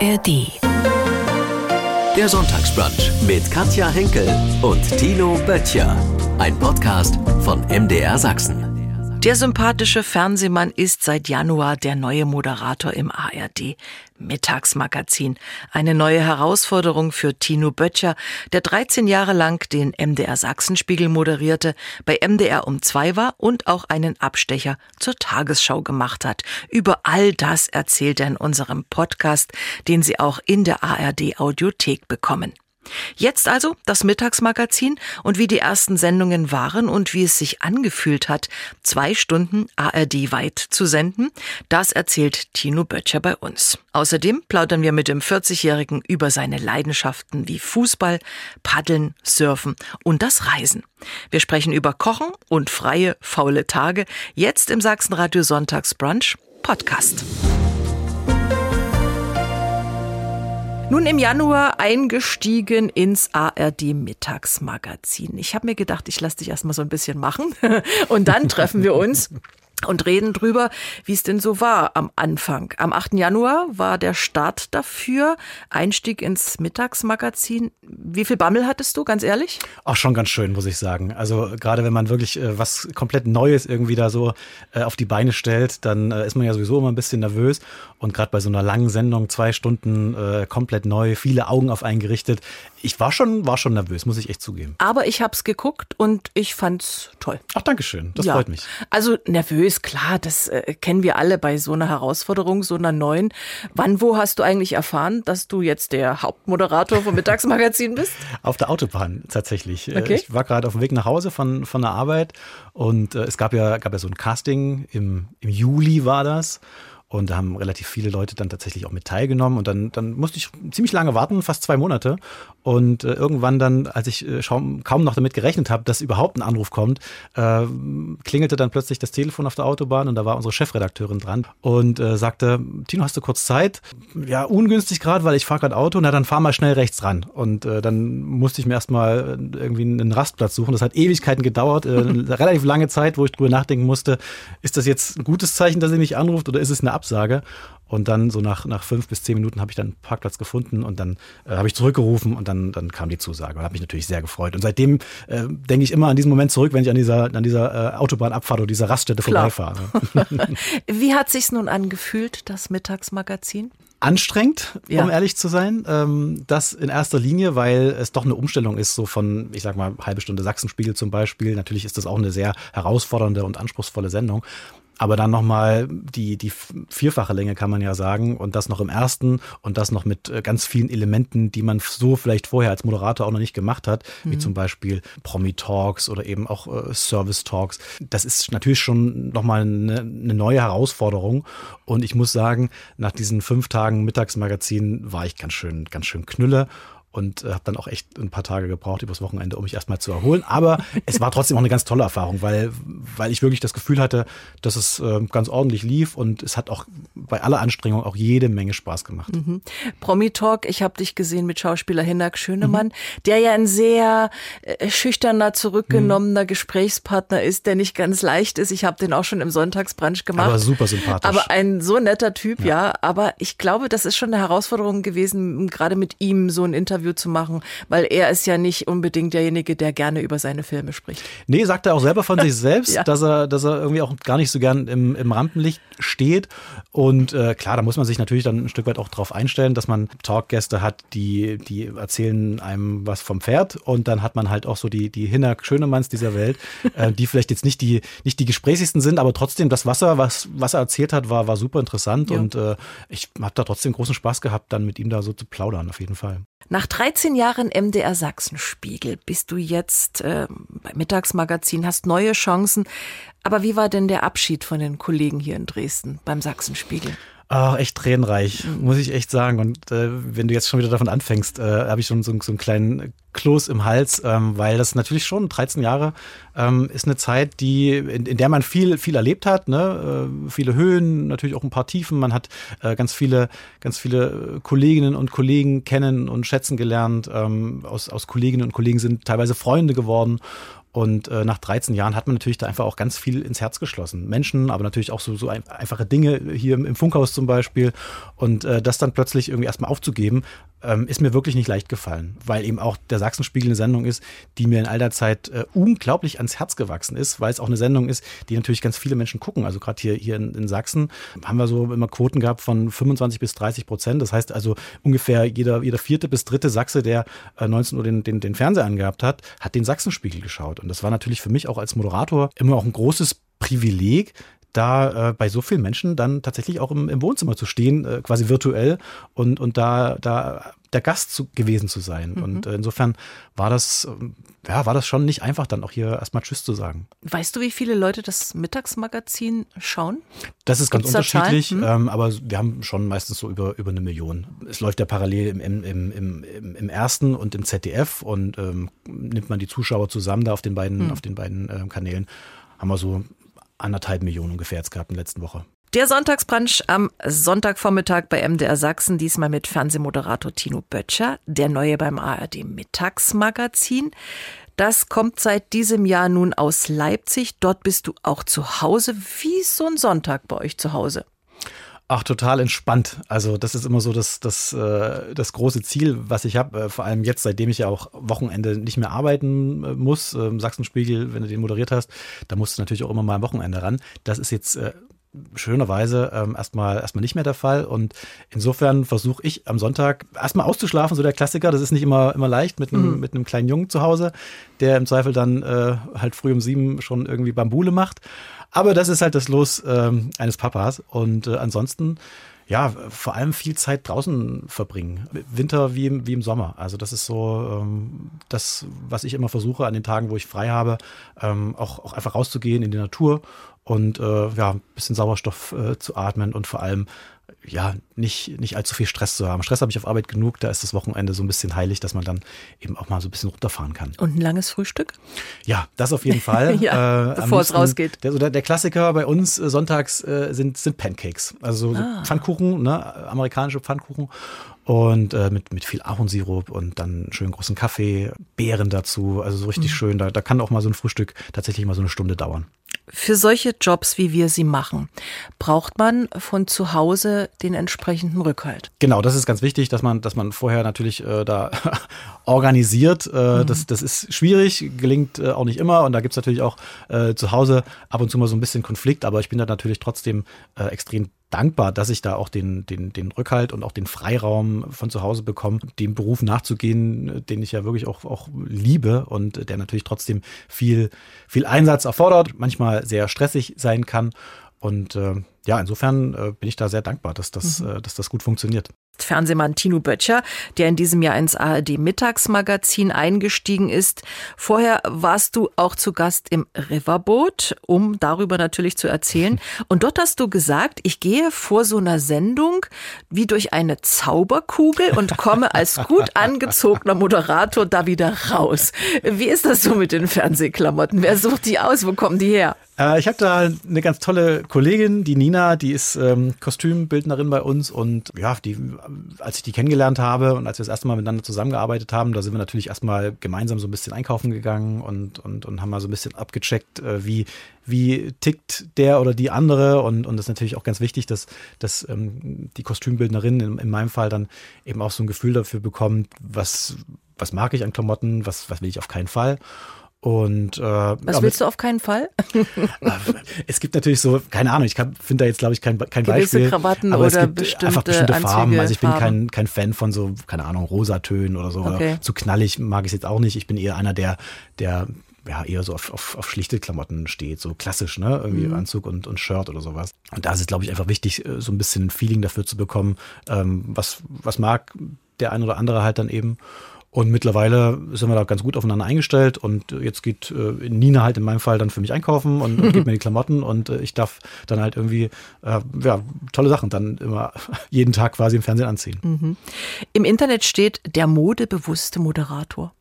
ARD. Der Sonntagsbrunch mit Katja Henkel und Tino Böttcher. Ein Podcast von MDR Sachsen. Der sympathische Fernsehmann ist seit Januar der neue Moderator im ARD Mittagsmagazin. Eine neue Herausforderung für Tino Böttcher, der 13 Jahre lang den MDR Sachsenspiegel moderierte, bei MDR um zwei war und auch einen Abstecher zur Tagesschau gemacht hat. Über all das erzählt er in unserem Podcast, den Sie auch in der ARD Audiothek bekommen. Jetzt also das Mittagsmagazin und wie die ersten Sendungen waren und wie es sich angefühlt hat, zwei Stunden ARD-weit zu senden, das erzählt Tino Böttcher bei uns. Außerdem plaudern wir mit dem 40-Jährigen über seine Leidenschaften wie Fußball, Paddeln, Surfen und das Reisen. Wir sprechen über Kochen und freie, faule Tage, jetzt im Sachsenradio Sonntagsbrunch Podcast. Nun im Januar eingestiegen ins ARD Mittagsmagazin. Ich habe mir gedacht, ich lasse dich erstmal so ein bisschen machen und dann treffen wir uns und reden drüber, wie es denn so war am Anfang. Am 8. Januar war der Start dafür, Einstieg ins Mittagsmagazin. Wie viel Bammel hattest du, ganz ehrlich? Auch schon ganz schön, muss ich sagen. Also gerade wenn man wirklich äh, was komplett Neues irgendwie da so äh, auf die Beine stellt, dann äh, ist man ja sowieso immer ein bisschen nervös. Und gerade bei so einer langen Sendung, zwei Stunden äh, komplett neu, viele Augen auf einen gerichtet. Ich war schon, war schon nervös, muss ich echt zugeben. Aber ich habe es geguckt und ich fand's toll. Ach, Dankeschön. Das ja. freut mich. Also nervös, klar, das äh, kennen wir alle bei so einer Herausforderung, so einer neuen. Wann, wo hast du eigentlich erfahren, dass du jetzt der Hauptmoderator vom Mittagsmagazin bist? auf der Autobahn tatsächlich. Äh, okay. Ich war gerade auf dem Weg nach Hause von, von der Arbeit und äh, es gab ja, gab ja so ein Casting, im, im Juli war das. Und da haben relativ viele Leute dann tatsächlich auch mit teilgenommen. Und dann, dann musste ich ziemlich lange warten, fast zwei Monate. Und äh, irgendwann dann, als ich äh, kaum noch damit gerechnet habe, dass überhaupt ein Anruf kommt, äh, klingelte dann plötzlich das Telefon auf der Autobahn und da war unsere Chefredakteurin dran und äh, sagte, Tino, hast du kurz Zeit? Ja, ungünstig gerade, weil ich fahre gerade Auto. Na, dann fahr mal schnell rechts ran. Und äh, dann musste ich mir erstmal äh, irgendwie einen Rastplatz suchen. Das hat Ewigkeiten gedauert, äh, relativ lange Zeit, wo ich drüber nachdenken musste, ist das jetzt ein gutes Zeichen, dass sie mich anruft oder ist es eine Absage? Und dann so nach, nach fünf bis zehn Minuten habe ich dann einen Parkplatz gefunden und dann äh, habe ich zurückgerufen und dann, dann kam die Zusage und habe mich natürlich sehr gefreut. Und seitdem äh, denke ich immer an diesen Moment zurück, wenn ich an dieser, an dieser äh, Autobahnabfahrt oder dieser Raststätte Klar. vorbeifahre. Wie hat sich's nun angefühlt, das Mittagsmagazin? anstrengend, ja. um ehrlich zu sein. Ähm, das in erster Linie, weil es doch eine Umstellung ist, so von, ich sag mal, halbe Stunde Sachsenspiegel zum Beispiel. Natürlich ist das auch eine sehr herausfordernde und anspruchsvolle Sendung aber dann nochmal die, die vierfache Länge kann man ja sagen und das noch im ersten und das noch mit äh, ganz vielen Elementen, die man so vielleicht vorher als Moderator auch noch nicht gemacht hat, mhm. wie zum Beispiel Promi-Talks oder eben auch äh, Service-Talks. Das ist natürlich schon nochmal eine, eine neue Herausforderung und ich muss sagen, nach diesen fünf Tagen Mittagsmagazin war ich ganz schön, ganz schön knülle und äh, habe dann auch echt ein paar Tage gebraucht übers Wochenende, um mich erstmal zu erholen. Aber es war trotzdem auch eine ganz tolle Erfahrung, weil, weil ich wirklich das Gefühl hatte, dass es äh, ganz ordentlich lief und es hat auch bei aller Anstrengung auch jede Menge Spaß gemacht. Mhm. Promi Talk, ich habe dich gesehen mit Schauspieler Hinak Schönemann, mhm. der ja ein sehr äh, schüchterner, zurückgenommener mhm. Gesprächspartner ist, der nicht ganz leicht ist. Ich habe den auch schon im Sonntagsbrunch gemacht. Aber super sympathisch. Aber ein so netter Typ, ja. ja. Aber ich glaube, das ist schon eine Herausforderung gewesen, gerade mit ihm so ein Interview Interview zu machen, weil er ist ja nicht unbedingt derjenige, der gerne über seine Filme spricht. Nee, sagt er auch selber von sich selbst, ja. dass er, dass er irgendwie auch gar nicht so gern im, im Rampenlicht steht. Und äh, klar, da muss man sich natürlich dann ein Stück weit auch darauf einstellen, dass man Talkgäste hat, die, die erzählen einem was vom Pferd und dann hat man halt auch so die, die Hinner Schönemanns dieser Welt, äh, die vielleicht jetzt nicht die, nicht die gesprächigsten sind, aber trotzdem das Wasser, was, was er erzählt hat, war, war super interessant ja. und äh, ich habe da trotzdem großen Spaß gehabt, dann mit ihm da so zu plaudern, auf jeden Fall. Nach 13 Jahren MDR Sachsenspiegel bist du jetzt äh, beim Mittagsmagazin, hast neue Chancen. Aber wie war denn der Abschied von den Kollegen hier in Dresden beim Sachsenspiegel? Ah, echt tränenreich, muss ich echt sagen. Und äh, wenn du jetzt schon wieder davon anfängst, äh, habe ich schon so, so einen kleinen Kloß im Hals, ähm, weil das natürlich schon 13 Jahre ähm, ist eine Zeit, die in, in der man viel viel erlebt hat, ne? Äh, viele Höhen, natürlich auch ein paar Tiefen. Man hat äh, ganz viele ganz viele Kolleginnen und Kollegen kennen und schätzen gelernt. Ähm, aus aus Kolleginnen und Kollegen sind teilweise Freunde geworden Und äh, nach 13 Jahren hat man natürlich da einfach auch ganz viel ins Herz geschlossen. Menschen, aber natürlich auch so, so ein, einfache Dinge hier im, im, Funkhaus zum Beispiel. Und äh, das dann plötzlich irgendwie erstmal aufzugeben, ähm, ist mir wirklich nicht leicht gefallen, weil eben auch der Sachsenspiegel eine Sendung ist, die mir in all der Zeit äh, unglaublich ans Herz gewachsen ist, weil es auch eine Sendung ist, die natürlich ganz viele Menschen gucken. Also gerade hier, hier in, in Sachsen haben wir so immer Quoten gehabt von 25 bis 30 Prozent. Das heißt also ungefähr jeder, jeder vierte bis dritte Sachse, der äh, 19 Uhr den, den, den Fernseher angehabt hat, hat den Sachsenspiegel geschaut. Und das war natürlich für mich auch als Moderator immer auch ein großes Privileg, da äh, bei so vielen Menschen dann tatsächlich auch im, im Wohnzimmer zu stehen, äh, quasi virtuell und, und da, da der Gast zu, gewesen zu sein. Mhm. Und äh, insofern war das, ähm, ja, war das schon nicht einfach, dann auch hier erstmal Tschüss zu sagen. Weißt du, wie viele Leute das Mittagsmagazin schauen? Das ist ganz Gibt's unterschiedlich, hm? ähm, aber wir haben schon meistens so über, über eine Million. Es läuft ja parallel im, im, im, im, im ersten und im ZDF und ähm, nimmt man die Zuschauer zusammen da auf den beiden, hm. auf den beiden äh, Kanälen, haben wir so anderthalb Millionen ungefähr jetzt gehabt in der letzten Woche. Der Sonntagsbrunch am Sonntagvormittag bei MDR Sachsen, diesmal mit Fernsehmoderator Tino Böttcher, der neue beim ARD Mittagsmagazin. Das kommt seit diesem Jahr nun aus Leipzig. Dort bist du auch zu Hause. Wie ist so ein Sonntag bei euch zu Hause? Ach, total entspannt. Also das ist immer so das, das, äh, das große Ziel, was ich habe. Äh, vor allem jetzt, seitdem ich ja auch Wochenende nicht mehr arbeiten äh, muss. Ähm, Sachsenspiegel, wenn du den moderiert hast, da musst du natürlich auch immer mal am Wochenende ran. Das ist jetzt schönerweise ähm, erstmal erstmal nicht mehr der Fall. Und insofern versuche ich am Sonntag erstmal auszuschlafen, so der Klassiker. Das ist nicht immer, immer leicht mit einem, mhm. mit einem kleinen Jungen zu Hause, der im Zweifel dann äh, halt früh um sieben schon irgendwie Bambule macht. Aber das ist halt das Los ähm, eines Papas. Und äh, ansonsten ja, vor allem viel Zeit draußen verbringen. Winter wie im, wie im Sommer. Also das ist so ähm, das, was ich immer versuche an den Tagen, wo ich frei habe, ähm, auch, auch einfach rauszugehen in die Natur und äh, ja, ein bisschen Sauerstoff äh, zu atmen und vor allem ja, nicht, nicht allzu viel Stress zu haben. Stress habe ich auf Arbeit genug, da ist das Wochenende so ein bisschen heilig, dass man dann eben auch mal so ein bisschen runterfahren kann. Und ein langes Frühstück? Ja, das auf jeden Fall. ja, äh, bevor es rausgeht. Der, der, der, Klassiker bei uns äh, sonntags äh, sind, sind Pancakes. Also so ah. Pfannkuchen, ne, amerikanische Pfannkuchen. Und äh, mit, mit viel Ahornsirup und dann schön großen Kaffee, Beeren dazu. Also so richtig mhm. schön. Da, da kann auch mal so ein Frühstück tatsächlich mal so eine Stunde dauern. Für solche Jobs, wie wir sie machen, braucht man von zu Hause den entsprechenden Rückhalt. Genau, das ist ganz wichtig, dass man, dass man vorher natürlich äh, da organisiert. Äh, mhm. das, das ist schwierig, gelingt äh, auch nicht immer. Und da gibt's natürlich auch äh, zu Hause ab und zu mal so ein bisschen Konflikt, aber ich bin da natürlich trotzdem äh, extrem dankbar, dass ich da auch den, den, den Rückhalt und auch den Freiraum von zu Hause bekomme, dem Beruf nachzugehen, den ich ja wirklich auch, auch liebe und der natürlich trotzdem viel, viel Einsatz erfordert, manchmal sehr stressig sein kann. Und äh, ja, insofern äh, bin ich da sehr dankbar, dass das, mhm. äh, dass das gut funktioniert. Fernsehmann Tino Böttcher, der in diesem Jahr ins ARD Mittagsmagazin eingestiegen ist. Vorher warst du auch zu Gast im Riverboat, um darüber natürlich zu erzählen. Und dort hast du gesagt, ich gehe vor so einer Sendung wie durch eine Zauberkugel und komme als gut angezogener Moderator da wieder raus. Wie ist das so mit den Fernsehklamotten? Wer sucht die aus? Wo kommen die her? Äh, ich habe da eine ganz tolle Kollegin, die Nina, die ist ähm, Kostümbildnerin bei uns und ja, die, als ich die kennengelernt habe und als wir das erste Mal miteinander zusammengearbeitet haben, da sind wir natürlich erstmal gemeinsam so ein bisschen einkaufen gegangen und, und, und haben mal so ein bisschen abgecheckt, äh, wie, wie tickt der oder die andere und, und das ist natürlich auch ganz wichtig, dass, dass ähm, die Kostümbildnerin in, in meinem Fall dann eben auch so ein Gefühl dafür bekommt, was, was mag ich an Klamotten, was, was will ich auf keinen Fall. Und, äh, Was willst du auf keinen Fall? es gibt natürlich so, keine Ahnung, ich finde da jetzt, glaube ich, kein, kein Gewisse Beispiel. Krawatten aber es gibt bestimmte einfach bestimmte Farben. Also ich bin Farben. kein, kein Fan von so, keine Ahnung, Rosatönen oder so. Okay. Oder zu knallig mag ich es jetzt auch nicht. Ich bin eher einer, der, der ja, eher so auf, auf, auf schlichte Klamotten steht, so klassisch, ne? Irgendwie Mhm. Anzug und, und Shirt oder sowas. Und da ist es, glaube ich, einfach wichtig, äh, so ein bisschen ein Feeling dafür zu bekommen, ähm, was, was mag der ein oder andere halt dann eben. Und mittlerweile sind wir da ganz gut aufeinander eingestellt und jetzt geht äh, Nina halt in meinem Fall dann für mich einkaufen und, und gibt mir die Klamotten und äh, ich darf dann halt irgendwie äh, ja, tolle Sachen dann immer jeden Tag quasi im Fernsehen anziehen. Mhm. Im Internet steht der modebewusste Moderator.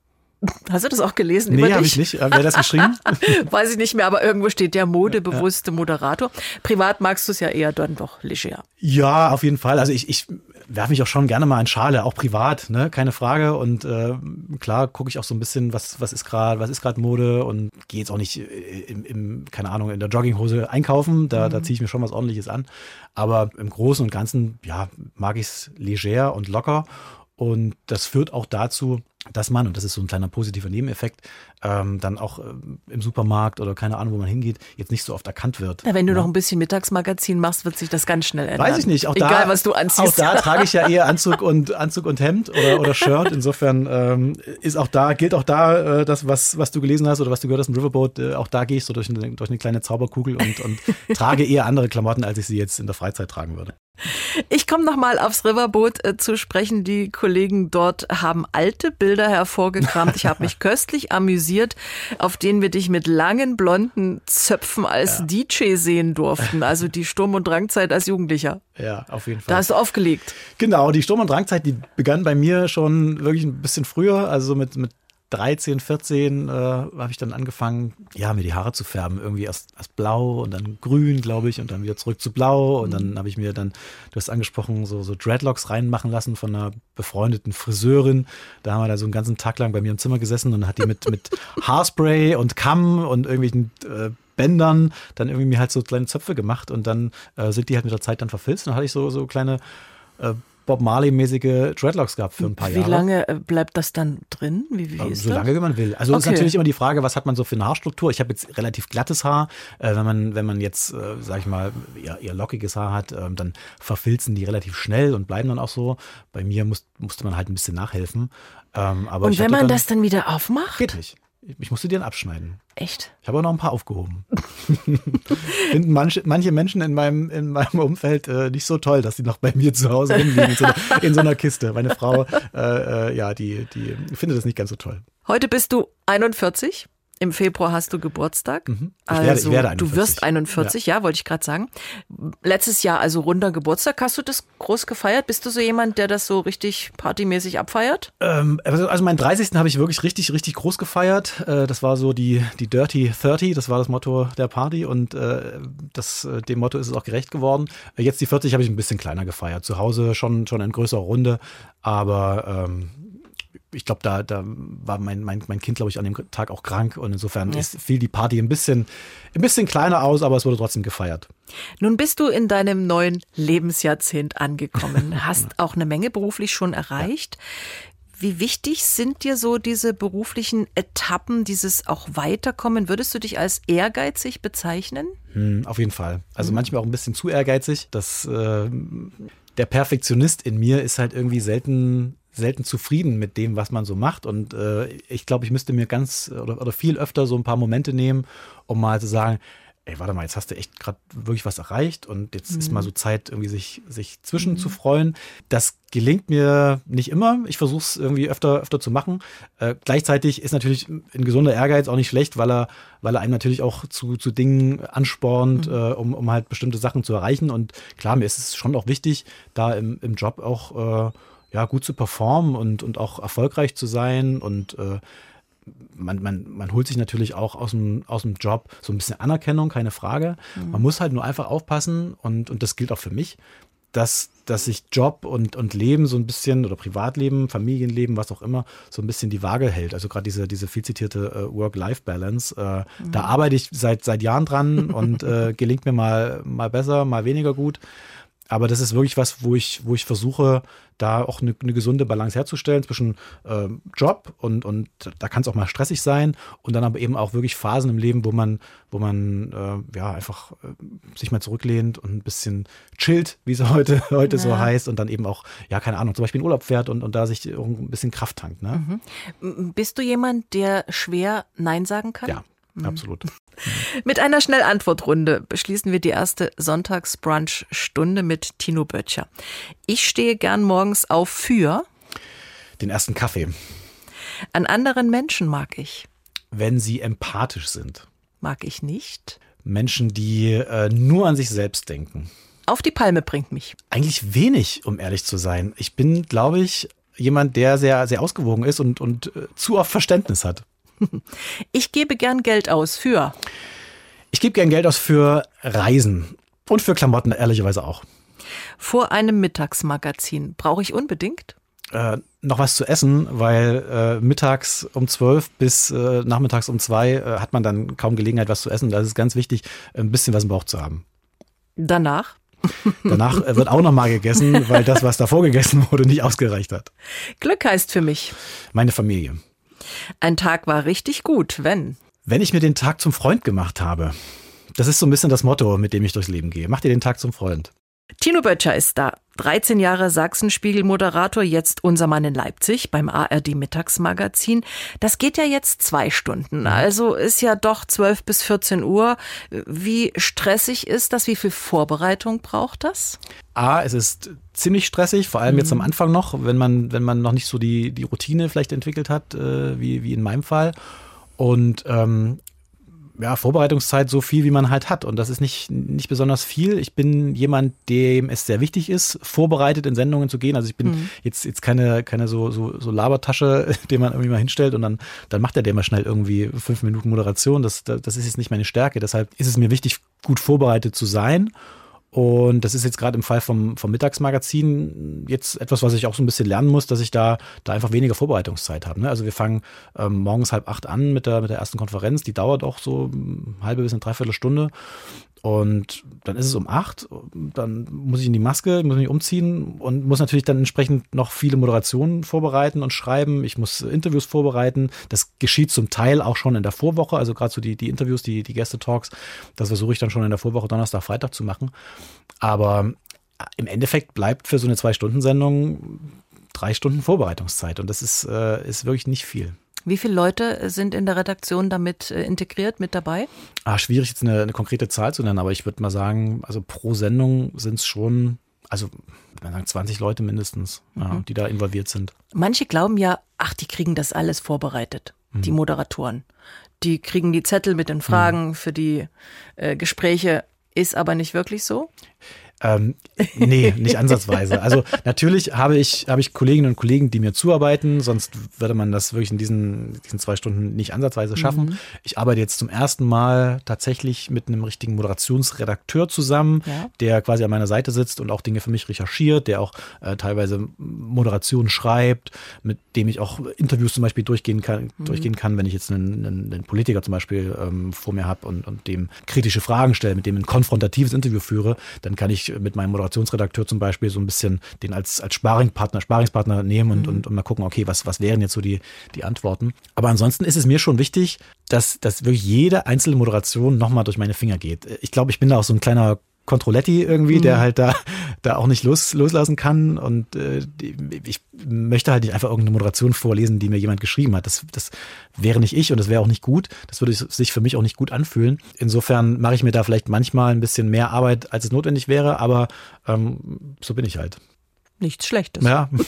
Hast du das auch gelesen? Nee, habe ich nicht. Äh, Wer hat das geschrieben? Weiß ich nicht mehr, aber irgendwo steht der modebewusste Moderator. Privat magst du es ja eher dann doch leger. Ja, auf jeden Fall. Also ich, ich werfe mich auch schon gerne mal in Schale, auch privat, ne, keine Frage. Und äh, klar gucke ich auch so ein bisschen, was was ist gerade, was ist gerade Mode und gehe jetzt auch nicht im, im, keine Ahnung, in der Jogginghose einkaufen. Da, mhm. da ziehe ich mir schon was Ordentliches an. Aber im Großen und Ganzen, ja, mag ich es leger und locker. Und das führt auch dazu, dass man, und das ist so ein kleiner positiver Nebeneffekt, ähm, dann auch ähm, im Supermarkt oder keine Ahnung, wo man hingeht, jetzt nicht so oft erkannt wird. Ja, wenn du ja. noch ein bisschen Mittagsmagazin machst, wird sich das ganz schnell ändern. Weiß ich nicht. Auch Egal, da, was du anziehst. Auch da trage ich ja eher Anzug und Anzug und Hemd oder, oder Shirt. Insofern ähm, ist auch da, gilt auch da äh, das, was, was du gelesen hast oder was du gehört hast im Riverboat, äh, auch da gehe ich so durch eine, durch eine kleine Zauberkugel und, und trage eher andere Klamotten, als ich sie jetzt in der Freizeit tragen würde. Ich komme nochmal aufs Riverboot äh, zu sprechen. Die Kollegen dort haben alte Bilder hervorgekramt. Ich habe mich köstlich amüsiert, auf denen wir dich mit langen blonden Zöpfen als ja. DJ sehen durften. Also die Sturm- und Drangzeit als Jugendlicher. Ja, auf jeden Fall. Da hast du aufgelegt. Genau, die Sturm- und Drangzeit, die begann bei mir schon wirklich ein bisschen früher, also mit, mit 13, 14 äh, habe ich dann angefangen, ja, mir die Haare zu färben. Irgendwie erst, erst blau und dann grün, glaube ich, und dann wieder zurück zu blau. Und dann habe ich mir dann, du hast angesprochen, so, so Dreadlocks reinmachen lassen von einer befreundeten Friseurin. Da haben wir da so einen ganzen Tag lang bei mir im Zimmer gesessen und hat die mit, mit Haarspray und Kamm und irgendwelchen äh, Bändern dann irgendwie mir halt so kleine Zöpfe gemacht und dann äh, sind die halt mit der Zeit dann verfilzt. Und dann hatte ich so, so kleine äh, Bob Marley-mäßige Dreadlocks gehabt für ein paar wie Jahre. Wie lange äh, bleibt das dann drin? Wie, wie ist so das? lange, wie man will. Also okay. ist natürlich immer die Frage, was hat man so für eine Haarstruktur? Ich habe jetzt relativ glattes Haar. Äh, wenn man wenn man jetzt, äh, sag ich mal, eher, eher lockiges Haar hat, äh, dann verfilzen die relativ schnell und bleiben dann auch so. Bei mir muss, musste man halt ein bisschen nachhelfen. Ähm, aber und wenn man dann, das dann wieder aufmacht? Geht nicht. Ich musste dir dann abschneiden. Echt? Ich habe auch noch ein paar aufgehoben. Finden manche, manche Menschen in meinem, in meinem Umfeld äh, nicht so toll, dass sie noch bei mir zu Hause rumliegen in so einer, in so einer Kiste. Meine Frau, äh, äh, ja, die, die findet das nicht ganz so toll. Heute bist du 41. Im Februar hast du Geburtstag. Mhm. Ich, also, werde, 41. Du wirst 41, ja, ja wollte ich gerade sagen. Letztes Jahr also runder Geburtstag. Hast du das groß gefeiert? Bist du so jemand, der das so richtig partymäßig abfeiert? Ähm, also, also meinen 30. habe ich wirklich richtig, richtig groß gefeiert. Äh, das war so die, die Dirty 30, das war das Motto der Party und äh, das, äh, dem Motto ist es auch gerecht geworden. Jetzt die 40 habe ich ein bisschen kleiner gefeiert. Zu Hause schon, schon in größerer Runde, aber ähm, ich glaube, da, da war mein, mein, mein Kind, glaube ich, an dem Tag auch krank und insofern ja. ist, fiel die Party ein bisschen, ein bisschen kleiner aus, aber es wurde trotzdem gefeiert. Nun bist du in deinem neuen Lebensjahrzehnt angekommen, hast auch eine Menge beruflich schon erreicht. Wie wichtig sind dir so diese beruflichen Etappen, dieses auch Weiterkommen? Würdest du dich als ehrgeizig bezeichnen? Hm, auf jeden Fall. Also hm. manchmal auch ein bisschen zu ehrgeizig. Das, äh, der Perfektionist in mir ist halt irgendwie selten selten zufrieden mit dem, was man so macht. Und äh, ich glaube, ich müsste mir ganz oder, oder viel öfter so ein paar Momente nehmen, um mal zu sagen, ey, warte mal, jetzt hast du echt gerade wirklich was erreicht und jetzt mhm. ist mal so Zeit, irgendwie sich, sich zwischen mhm. zu freuen. Das gelingt mir nicht immer. Ich versuche es irgendwie öfter, öfter zu machen. Äh, gleichzeitig ist natürlich ein gesunder Ehrgeiz auch nicht schlecht, weil er, weil er einen natürlich auch zu, zu Dingen anspornt, mhm. äh, um, um halt bestimmte Sachen zu erreichen. Und klar, mir ist es schon auch wichtig, da im, im Job auch äh, ja, gut zu performen und, und auch erfolgreich zu sein und äh, man, man, man holt sich natürlich auch aus dem, aus dem Job so ein bisschen Anerkennung, keine Frage. Mhm. Man muss halt nur einfach aufpassen und, und das gilt auch für mich, dass, dass sich Job und, und Leben so ein bisschen oder Privatleben, Familienleben, was auch immer, so ein bisschen die Waage hält. Also gerade diese, diese viel zitierte äh, Work-Life-Balance. Äh, mhm. Da arbeite ich seit, seit Jahren dran und äh, gelingt mir mal, mal besser, mal weniger gut. Aber das ist wirklich was, wo ich, wo ich versuche, da auch eine, eine gesunde Balance herzustellen zwischen äh, Job und, und da kann es auch mal stressig sein und dann aber eben auch wirklich Phasen im Leben, wo man, wo man äh, ja einfach äh, sich mal zurücklehnt und ein bisschen chillt, wie es heute, heute ja. so heißt, und dann eben auch, ja, keine Ahnung, zum Beispiel in Urlaub fährt und, und da sich ein bisschen Kraft tankt. Ne? Mhm. Bist du jemand, der schwer Nein sagen kann? Ja. Mhm. Absolut. Mit einer Schnellantwortrunde beschließen wir die erste Sonntagsbrunch-Stunde mit Tino Böttcher. Ich stehe gern morgens auf für den ersten Kaffee. An anderen Menschen mag ich. Wenn sie empathisch sind. Mag ich nicht. Menschen, die äh, nur an sich selbst denken. Auf die Palme bringt mich. Eigentlich wenig, um ehrlich zu sein. Ich bin, glaube ich, jemand, der sehr, sehr ausgewogen ist und, und äh, zu oft Verständnis hat. Ich gebe gern Geld aus für. Ich gebe gern Geld aus für Reisen und für Klamotten, ehrlicherweise auch. Vor einem Mittagsmagazin brauche ich unbedingt äh, noch was zu essen, weil äh, mittags um zwölf bis äh, nachmittags um zwei äh, hat man dann kaum Gelegenheit, was zu essen. Da ist es ganz wichtig, ein bisschen was im Bauch zu haben. Danach? Danach äh, wird auch noch mal gegessen, weil das, was davor gegessen wurde, nicht ausgereicht hat. Glück heißt für mich. Meine Familie. Ein Tag war richtig gut, wenn. Wenn ich mir den Tag zum Freund gemacht habe. Das ist so ein bisschen das Motto, mit dem ich durchs Leben gehe. Mach dir den Tag zum Freund. Tino Böttcher ist da. 13 Jahre Sachsenspiegel-Moderator, jetzt unser Mann in Leipzig beim ARD-Mittagsmagazin. Das geht ja jetzt zwei Stunden, mhm. also ist ja doch 12 bis 14 Uhr. Wie stressig ist das? Wie viel Vorbereitung braucht das? A, es ist ziemlich stressig, vor allem mhm. jetzt am Anfang noch, wenn man, wenn man noch nicht so die, die Routine vielleicht entwickelt hat, äh, wie, wie in meinem Fall. Und ähm, ja, Vorbereitungszeit so viel, wie man halt hat. Und das ist nicht, nicht besonders viel. Ich bin jemand, dem es sehr wichtig ist, vorbereitet in Sendungen zu gehen. Also ich bin mhm. jetzt, jetzt keine, keine so, so, so Labertasche, den man irgendwie mal hinstellt und dann, dann macht er der mal schnell irgendwie fünf Minuten Moderation. Das, das ist jetzt nicht meine Stärke. Deshalb ist es mir wichtig, gut vorbereitet zu sein. Und das ist jetzt gerade im Fall vom, vom Mittagsmagazin jetzt etwas, was ich auch so ein bisschen lernen muss, dass ich da, da einfach weniger Vorbereitungszeit habe. Ne? Also wir fangen ähm, morgens halb acht an mit der, mit der ersten Konferenz. Die dauert auch so eine halbe bis eine Dreiviertel Stunde. Und dann ist es um acht, dann muss ich in die Maske, muss mich umziehen und muss natürlich dann entsprechend noch viele Moderationen vorbereiten und schreiben. Ich muss Interviews vorbereiten. Das geschieht zum Teil auch schon in der Vorwoche, also gerade so die, die Interviews, die, die Gäste-Talks, das versuche ich dann schon in der Vorwoche Donnerstag, Freitag zu machen. Aber im Endeffekt bleibt für so eine Zwei-Stunden-Sendung drei Stunden Vorbereitungszeit und das ist, äh, ist wirklich nicht viel. Wie viele Leute sind in der Redaktion damit äh, integriert, mit dabei? Ah, schwierig, jetzt eine, eine konkrete Zahl zu nennen, aber ich würde mal sagen, also pro Sendung sind es schon, also man sagen 20 Leute mindestens, mhm. ja, die da involviert sind. Manche glauben ja, ach, die kriegen das alles vorbereitet, mhm. die Moderatoren. Die kriegen die Zettel mit den Fragen mhm. für die äh, Gespräche. Ist aber nicht wirklich so? Ähm, nee, nicht ansatzweise. Also natürlich habe ich, habe ich Kolleginnen und Kollegen, die mir zuarbeiten, sonst würde man das wirklich in diesen, diesen zwei Stunden nicht ansatzweise schaffen. Mhm. Ich arbeite jetzt zum ersten Mal tatsächlich mit einem richtigen Moderationsredakteur zusammen, ja. der quasi an meiner Seite sitzt und auch Dinge für mich recherchiert, der auch äh, teilweise Moderationen schreibt, mit dem ich auch Interviews zum Beispiel durchgehen kann, mhm. durchgehen kann wenn ich jetzt einen, einen, einen Politiker zum Beispiel ähm, vor mir habe und, und dem kritische Fragen stelle, mit dem ein konfrontatives Interview führe, dann kann ich mit meinem Moderationsredakteur zum Beispiel so ein bisschen den als, als Sparringpartner, Sparingspartner nehmen und, mhm. und, und mal gucken, okay, was, was wären jetzt so die, die Antworten. Aber ansonsten ist es mir schon wichtig, dass, dass wirklich jede einzelne Moderation nochmal durch meine Finger geht. Ich glaube, ich bin da auch so ein kleiner Controletti irgendwie, mhm. der halt da, da auch nicht los, loslassen kann. Und äh, ich möchte halt nicht einfach irgendeine Moderation vorlesen, die mir jemand geschrieben hat. Das, das wäre nicht ich und das wäre auch nicht gut. Das würde sich für mich auch nicht gut anfühlen. Insofern mache ich mir da vielleicht manchmal ein bisschen mehr Arbeit, als es notwendig wäre, aber ähm, so bin ich halt. Nichts Schlechtes. Ja.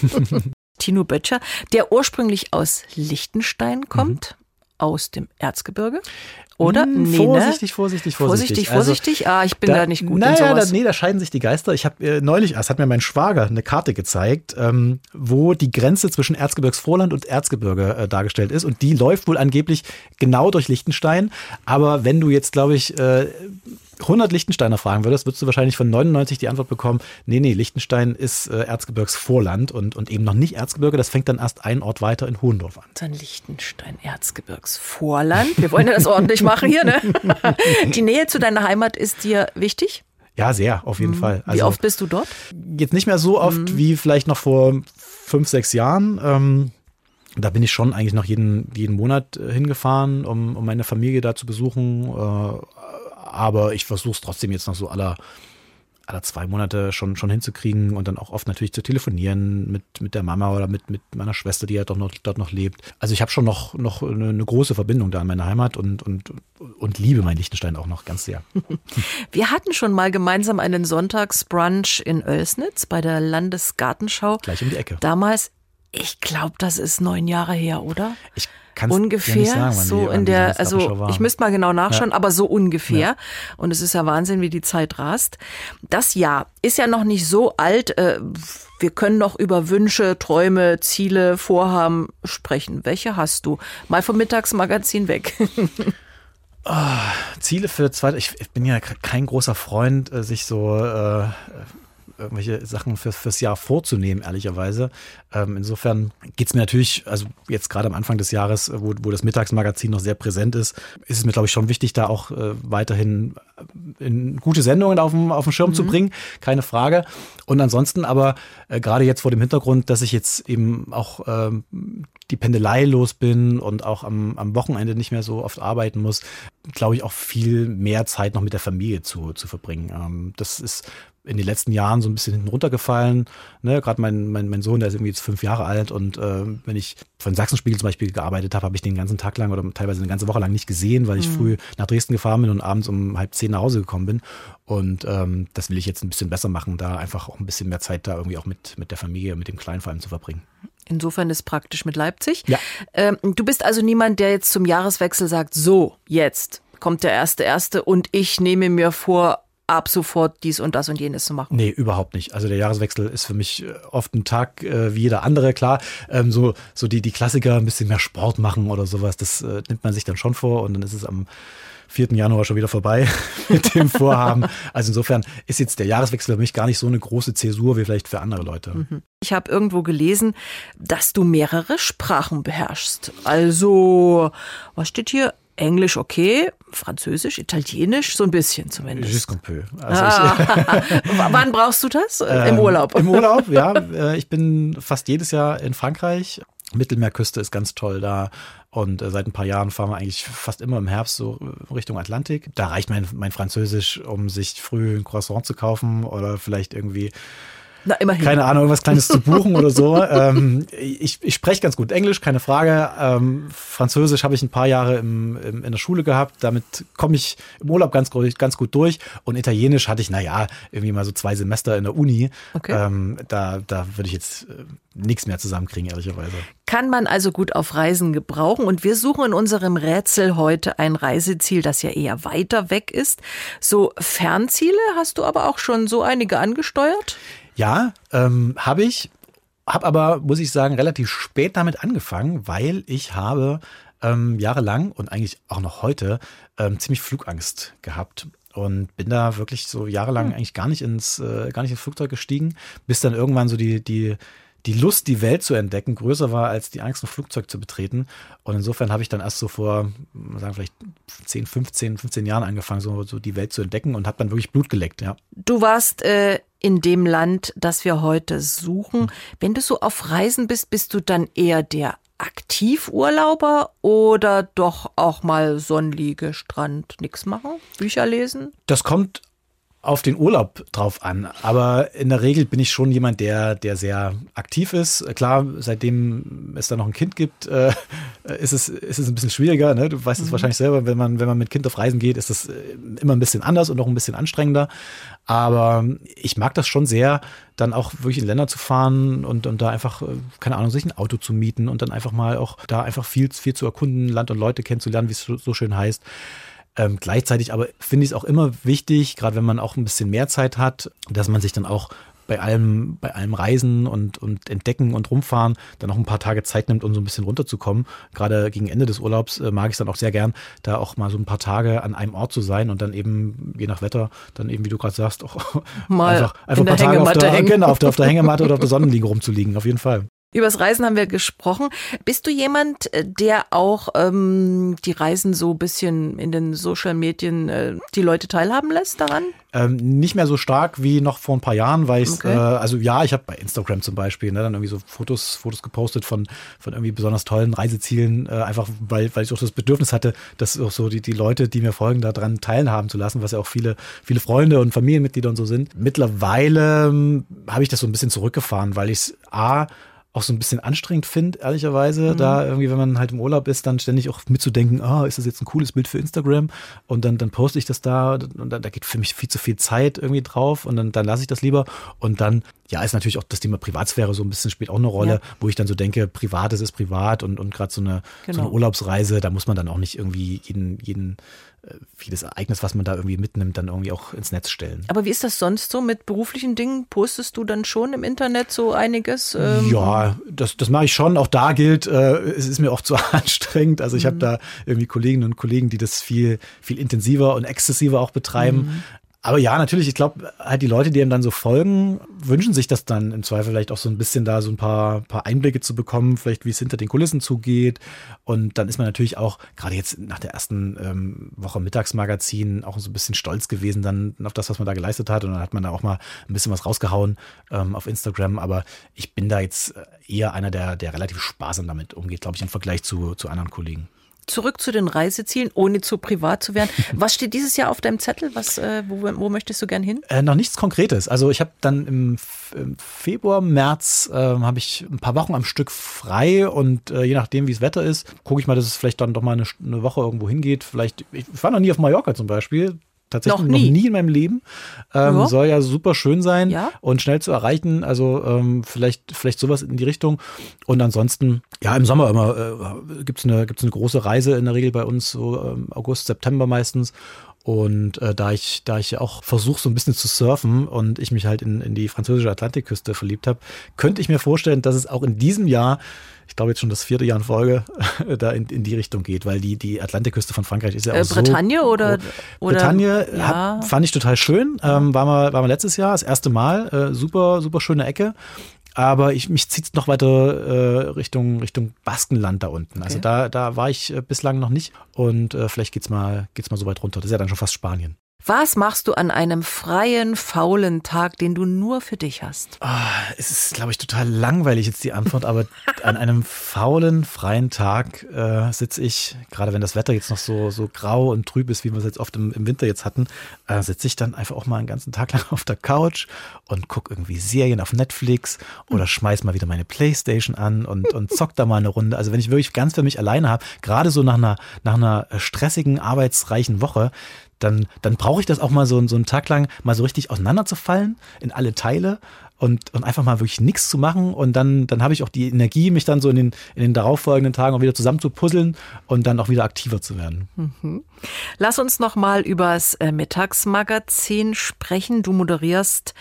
Tino Böttcher, der ursprünglich aus Liechtenstein kommt, mhm. Aus dem Erzgebirge. Oder? Hm, nee, vorsichtig, ne? vorsichtig, vorsichtig. Vorsichtig, vorsichtig. Also, ah, ich bin da, da nicht gut naja. Da, nee, da scheiden sich die Geister. Ich habe äh, neulich, es hat mir mein Schwager eine Karte gezeigt, ähm, wo die Grenze zwischen Erzgebirgsvorland und Erzgebirge äh, dargestellt ist. Und die läuft wohl angeblich genau durch Liechtenstein. Aber wenn du jetzt, glaube ich, äh, 100 Lichtensteiner fragen würdest, würdest du wahrscheinlich von 99 die Antwort bekommen, nee, nee, Lichtenstein ist äh, Erzgebirgsvorland und, und eben noch nicht Erzgebirge, das fängt dann erst ein Ort weiter in Hohendorf an. Dann Lichtenstein, Erzgebirgsvorland. Wir wollen ja das ordentlich machen hier, ne? Die Nähe zu deiner Heimat ist dir wichtig? Ja, sehr, auf jeden mhm. Fall. Also, wie oft bist du dort? Jetzt nicht mehr so oft mhm. wie vielleicht noch vor fünf, sechs Jahren. Ähm, da bin ich schon eigentlich noch jeden, jeden Monat äh, hingefahren, um, um meine Familie da zu besuchen. Äh, aber ich versuche es trotzdem jetzt noch so aller, aller zwei Monate schon, schon hinzukriegen und dann auch oft natürlich zu telefonieren mit, mit der Mama oder mit, mit meiner Schwester, die ja doch noch, dort noch lebt. Also ich habe schon noch, noch eine, eine, große Verbindung da an meine Heimat und, und, und liebe mein Liechtenstein auch noch ganz sehr. Wir hatten schon mal gemeinsam einen Sonntagsbrunch in Oelsnitz bei der Landesgartenschau. Gleich um die Ecke. Damals, ich glaube, das ist neun Jahre her, oder? Ich Kannst ungefähr sagen, so in der, also ich müsste mal genau nachschauen, ja. aber so ungefähr. Ja. Und es ist ja Wahnsinn, wie die Zeit rast. Das Jahr ist ja noch nicht so alt. Äh, wir können noch über Wünsche, Träume, Ziele, Vorhaben sprechen. Welche hast du? Mal vom Mittagsmagazin weg. Oh, Ziele für zwei. Ich, ich, bin ja kein großer Freund, äh, sich so äh, irgendwelche Sachen für, fürs Jahr vorzunehmen, ehrlicherweise. Ähm, insofern geht's mir natürlich, also jetzt gerade am Anfang des Jahres, wo, wo das Mittagsmagazin noch sehr präsent ist, ist es mir, glaube ich, schon wichtig, da auch äh, weiterhin in gute Sendungen auf dem, auf dem Schirm mhm. zu bringen, keine Frage. Und ansonsten aber äh, gerade jetzt vor dem Hintergrund, dass ich jetzt eben auch ähm, die Pendelei los bin und auch am, am Wochenende nicht mehr so oft arbeiten muss, glaube ich, auch viel mehr Zeit noch mit der Familie zu, zu verbringen. Ähm, das ist in den letzten Jahren so ein bisschen hinten runtergefallen. Ne, Gerade mein, mein, mein Sohn, der ist irgendwie jetzt fünf Jahre alt und äh, wenn ich von Sachsenspiegel zum Beispiel gearbeitet habe, habe ich den ganzen Tag lang oder teilweise eine ganze Woche lang nicht gesehen, weil ich mhm. früh nach Dresden gefahren bin und abends um halb zehn nach Hause gekommen bin. Und ähm, das will ich jetzt ein bisschen besser machen, da einfach auch ein bisschen mehr Zeit da irgendwie auch mit, mit der Familie, mit dem Kleinen vor allem zu verbringen. Insofern ist praktisch mit Leipzig. Ja. Ähm, du bist also niemand, der jetzt zum Jahreswechsel sagt, so, jetzt kommt der erste erste und ich nehme mir vor, ab sofort dies und das und jenes zu machen. Nee, überhaupt nicht. Also der Jahreswechsel ist für mich äh, oft ein Tag äh, wie jeder andere, klar. Ähm, so, so die, die Klassiker, ein bisschen mehr Sport machen oder sowas, das äh, nimmt man sich dann schon vor und dann ist es am 4. Januar schon wieder vorbei mit dem Vorhaben. Also insofern ist jetzt der Jahreswechsel für mich gar nicht so eine große Zäsur wie vielleicht für andere Leute. Mhm. Ich habe irgendwo gelesen, dass du mehrere Sprachen beherrschst. Also, was steht hier? Englisch okay, Französisch, Italienisch so ein bisschen zumindest. Peu. Also ah. Wann brauchst du das? Ähm, Im Urlaub? Im Urlaub, ja. Äh, ich bin fast jedes Jahr in Frankreich. Mittelmeerküste ist ganz toll da. Und äh, seit ein paar Jahren fahren wir eigentlich fast immer im Herbst so Richtung Atlantik. Da reicht mein, mein Französisch, um sich früh ein Croissant zu kaufen oder vielleicht irgendwie na, immerhin. Keine Ahnung, irgendwas Kleines zu buchen oder so. Ähm, ich, ich spreche ganz gut Englisch, keine Frage. Ähm, Französisch habe ich ein paar Jahre im, im, in der Schule gehabt. Damit komme ich im Urlaub ganz, ganz gut durch. Und Italienisch hatte ich, naja, irgendwie mal so zwei Semester in der Uni. Okay. Ähm, da, da würde ich jetzt äh, nichts mehr zusammenkriegen, ehrlicherweise. Kann man also gut auf Reisen gebrauchen. Und wir suchen in unserem Rätsel heute ein Reiseziel, das ja eher weiter weg ist. So Fernziele hast du aber auch schon so einige angesteuert? Ja, ähm, habe ich. Habe aber, muss ich sagen, relativ spät damit angefangen, weil ich habe ähm, jahrelang und eigentlich auch noch heute ähm, ziemlich Flugangst gehabt und bin da wirklich so jahrelang hm. eigentlich gar nicht ins äh, gar nicht ins Flugzeug gestiegen, bis dann irgendwann so die die die Lust, die Welt zu entdecken, größer war als die Angst, ein Flugzeug zu betreten. Und insofern habe ich dann erst so vor, sagen vielleicht 10, 15, 15 Jahren angefangen, so, so die Welt zu entdecken und habe dann wirklich Blut geleckt, ja. Du warst äh, in dem Land, das wir heute suchen. Wenn du so auf Reisen bist, bist du dann eher der Aktivurlauber oder doch auch mal Sonnenliege, Strand, nichts machen, Bücher lesen? Das kommt auf den Urlaub drauf an. Aber in der Regel bin ich schon jemand, der, der sehr aktiv ist. Klar, seitdem es da noch ein Kind gibt, äh, ist, es, ist es ein bisschen schwieriger. Ne? Du weißt es mhm. wahrscheinlich selber, wenn man, wenn man mit Kind auf Reisen geht, ist es äh, immer ein bisschen anders und auch ein bisschen anstrengender. Aber ich mag das schon sehr, dann auch wirklich in Länder zu fahren und, und da einfach, äh, keine Ahnung, sich ein Auto zu mieten und dann einfach mal auch da einfach viel, viel zu erkunden, Land und Leute kennenzulernen, wie es so schön heißt. Ähm, gleichzeitig aber finde ich es auch immer wichtig, gerade wenn man auch ein bisschen mehr Zeit hat, dass man sich dann auch bei allem, bei allem Reisen und, und Entdecken und Rumfahren dann noch ein paar Tage Zeit nimmt, um so ein bisschen runterzukommen. Gerade gegen Ende des Urlaubs äh, mag ich es dann auch sehr gern, da auch mal so ein paar Tage an einem Ort zu sein und dann eben, je nach Wetter, dann eben, wie du gerade sagst, auch mal einfach, einfach ein paar Tage auf der, genau, auf, der, auf der Hängematte oder auf der Sonnenliege rumzuliegen, auf jeden Fall. Übers Reisen haben wir gesprochen. Bist du jemand, äh, der auch ähm, die Reisen so ein bisschen in den Social Medien äh, die Leute teilhaben lässt daran? Ähm, nicht mehr so stark wie noch vor ein paar Jahren, weil ich, okay. äh, also ja, ich habe bei Instagram zum Beispiel ne, dann irgendwie so Fotos, Fotos gepostet von, von irgendwie besonders tollen Reisezielen, äh, einfach weil, weil ich auch das Bedürfnis hatte, dass auch so die, die Leute, die mir folgen, daran teilhaben zu lassen, was ja auch viele, viele Freunde und Familienmitglieder und so sind. Mittlerweile ähm, habe ich das so ein bisschen zurückgefahren, weil ich es A, auch so ein bisschen anstrengend finde, ehrlicherweise, mhm. da irgendwie, wenn man halt im Urlaub ist, dann ständig auch mitzudenken, ah, oh, ist das jetzt ein cooles Bild für Instagram? Und dann, dann poste ich das da und dann, da geht für mich viel zu viel Zeit irgendwie drauf und dann, dann lasse ich das lieber. Und dann, ja, ist natürlich auch das Thema Privatsphäre so ein bisschen spielt auch eine Rolle, ja. wo ich dann so denke, Privates ist privat und, und gerade so eine, genau. so eine Urlaubsreise, da muss man dann auch nicht irgendwie jeden, jeden vieles Ereignis, was man da irgendwie mitnimmt, dann irgendwie auch ins Netz stellen. Aber wie ist das sonst so mit beruflichen Dingen? Postest du dann schon im Internet so einiges? Ähm? Ja, das, das mache ich schon. Auch da gilt, äh, es ist mir oft zu anstrengend. Also ich mhm. habe da irgendwie Kolleginnen und Kollegen, die das viel, viel intensiver und exzessiver auch betreiben. Mhm. Aber ja, natürlich, ich glaube, halt die Leute, die ihm dann so folgen, wünschen sich das dann im Zweifel vielleicht auch so ein bisschen da so ein paar, paar Einblicke zu bekommen, vielleicht wie es hinter den Kulissen zugeht. Und dann ist man natürlich auch, gerade jetzt nach der ersten ähm, Woche Mittagsmagazin, auch so ein bisschen stolz gewesen dann auf das, was man da geleistet hat. Und dann hat man da auch mal ein bisschen was rausgehauen ähm, auf Instagram. Aber ich bin da jetzt eher einer, der, der relativ sparsam damit umgeht, glaube ich, im Vergleich zu, zu anderen Kollegen zurück zu den Reisezielen, ohne zu privat zu werden. Was steht dieses Jahr auf deinem Zettel? Was, äh, wo, wo, möchtest du gern hin? Äh, noch nichts Konkretes. Also ich habe dann im, im, Februar, März äh, habe ich ein paar Wochen am Stück frei und äh, je nachdem, wie das Wetter ist, gucke ich mal, dass es vielleicht dann doch mal eine, eine Woche irgendwo hingeht. Vielleicht, ich war noch nie auf Mallorca zum Beispiel tatsächlich noch nie, noch nie in meinem Leben. Ähm, ja. Soll ja super schön sein ja. und schnell zu erreichen. Also ähm, vielleicht, vielleicht sowas in die Richtung. Und ansonsten, ja, im Sommer immer äh, gibt es eine, gibt's eine große Reise in der Regel bei uns, so ähm, August, September meistens. Und äh, da ich, da ich ja auch versuche, so ein bisschen zu surfen und ich mich halt in, in die französische Atlantikküste verliebt habe, könnte ich mir vorstellen, dass es auch in diesem Jahr ich glaube jetzt schon das vierte Jahr in Folge, da in, in die Richtung geht, weil die, die Atlantikküste von Frankreich ist ja auch äh, Bretagne so, oder, oder Bretagne ja. hab, fand ich total schön. Ähm, war, mal, war mal letztes Jahr, das erste Mal. Äh, super, super schöne Ecke. Aber ich, mich zieht es noch weiter äh, Richtung, Richtung Baskenland da unten. Also okay. Also da, da war ich äh, bislang noch nicht. Und äh, vielleicht geht's mal, geht's mal so weit runter. Das ist ja dann schon fast Spanien. Was machst du an einem freien, faulen Tag, den du nur für dich hast? Oh, es ist, glaube ich, total langweilig jetzt die Antwort, aber an einem faulen, freien Tag äh, sitze ich, gerade wenn das Wetter jetzt noch so, so grau und trüb ist, wie wir es jetzt oft im, im Winter jetzt hatten, äh, sitze ich dann einfach auch mal einen ganzen Tag lang auf der Couch und gucke irgendwie Serien auf Netflix oder schmeiß mal wieder meine Playstation an und, und zock da mal eine Runde. Also wenn ich wirklich ganz für mich alleine habe, gerade so nach einer, nach einer stressigen, arbeitsreichen Woche, dann, dann brauche ich das auch mal so, so einen Tag lang mal so richtig auseinanderzufallen in alle Teile und, und einfach mal wirklich nichts zu machen. Und dann, dann habe ich auch die Energie, mich dann so in den, in den darauffolgenden Tagen auch wieder zusammen zu puzzeln und dann auch wieder aktiver zu werden. Mhm. Lass uns noch mal über das äh, Mittagsmagazin sprechen. Du moderierst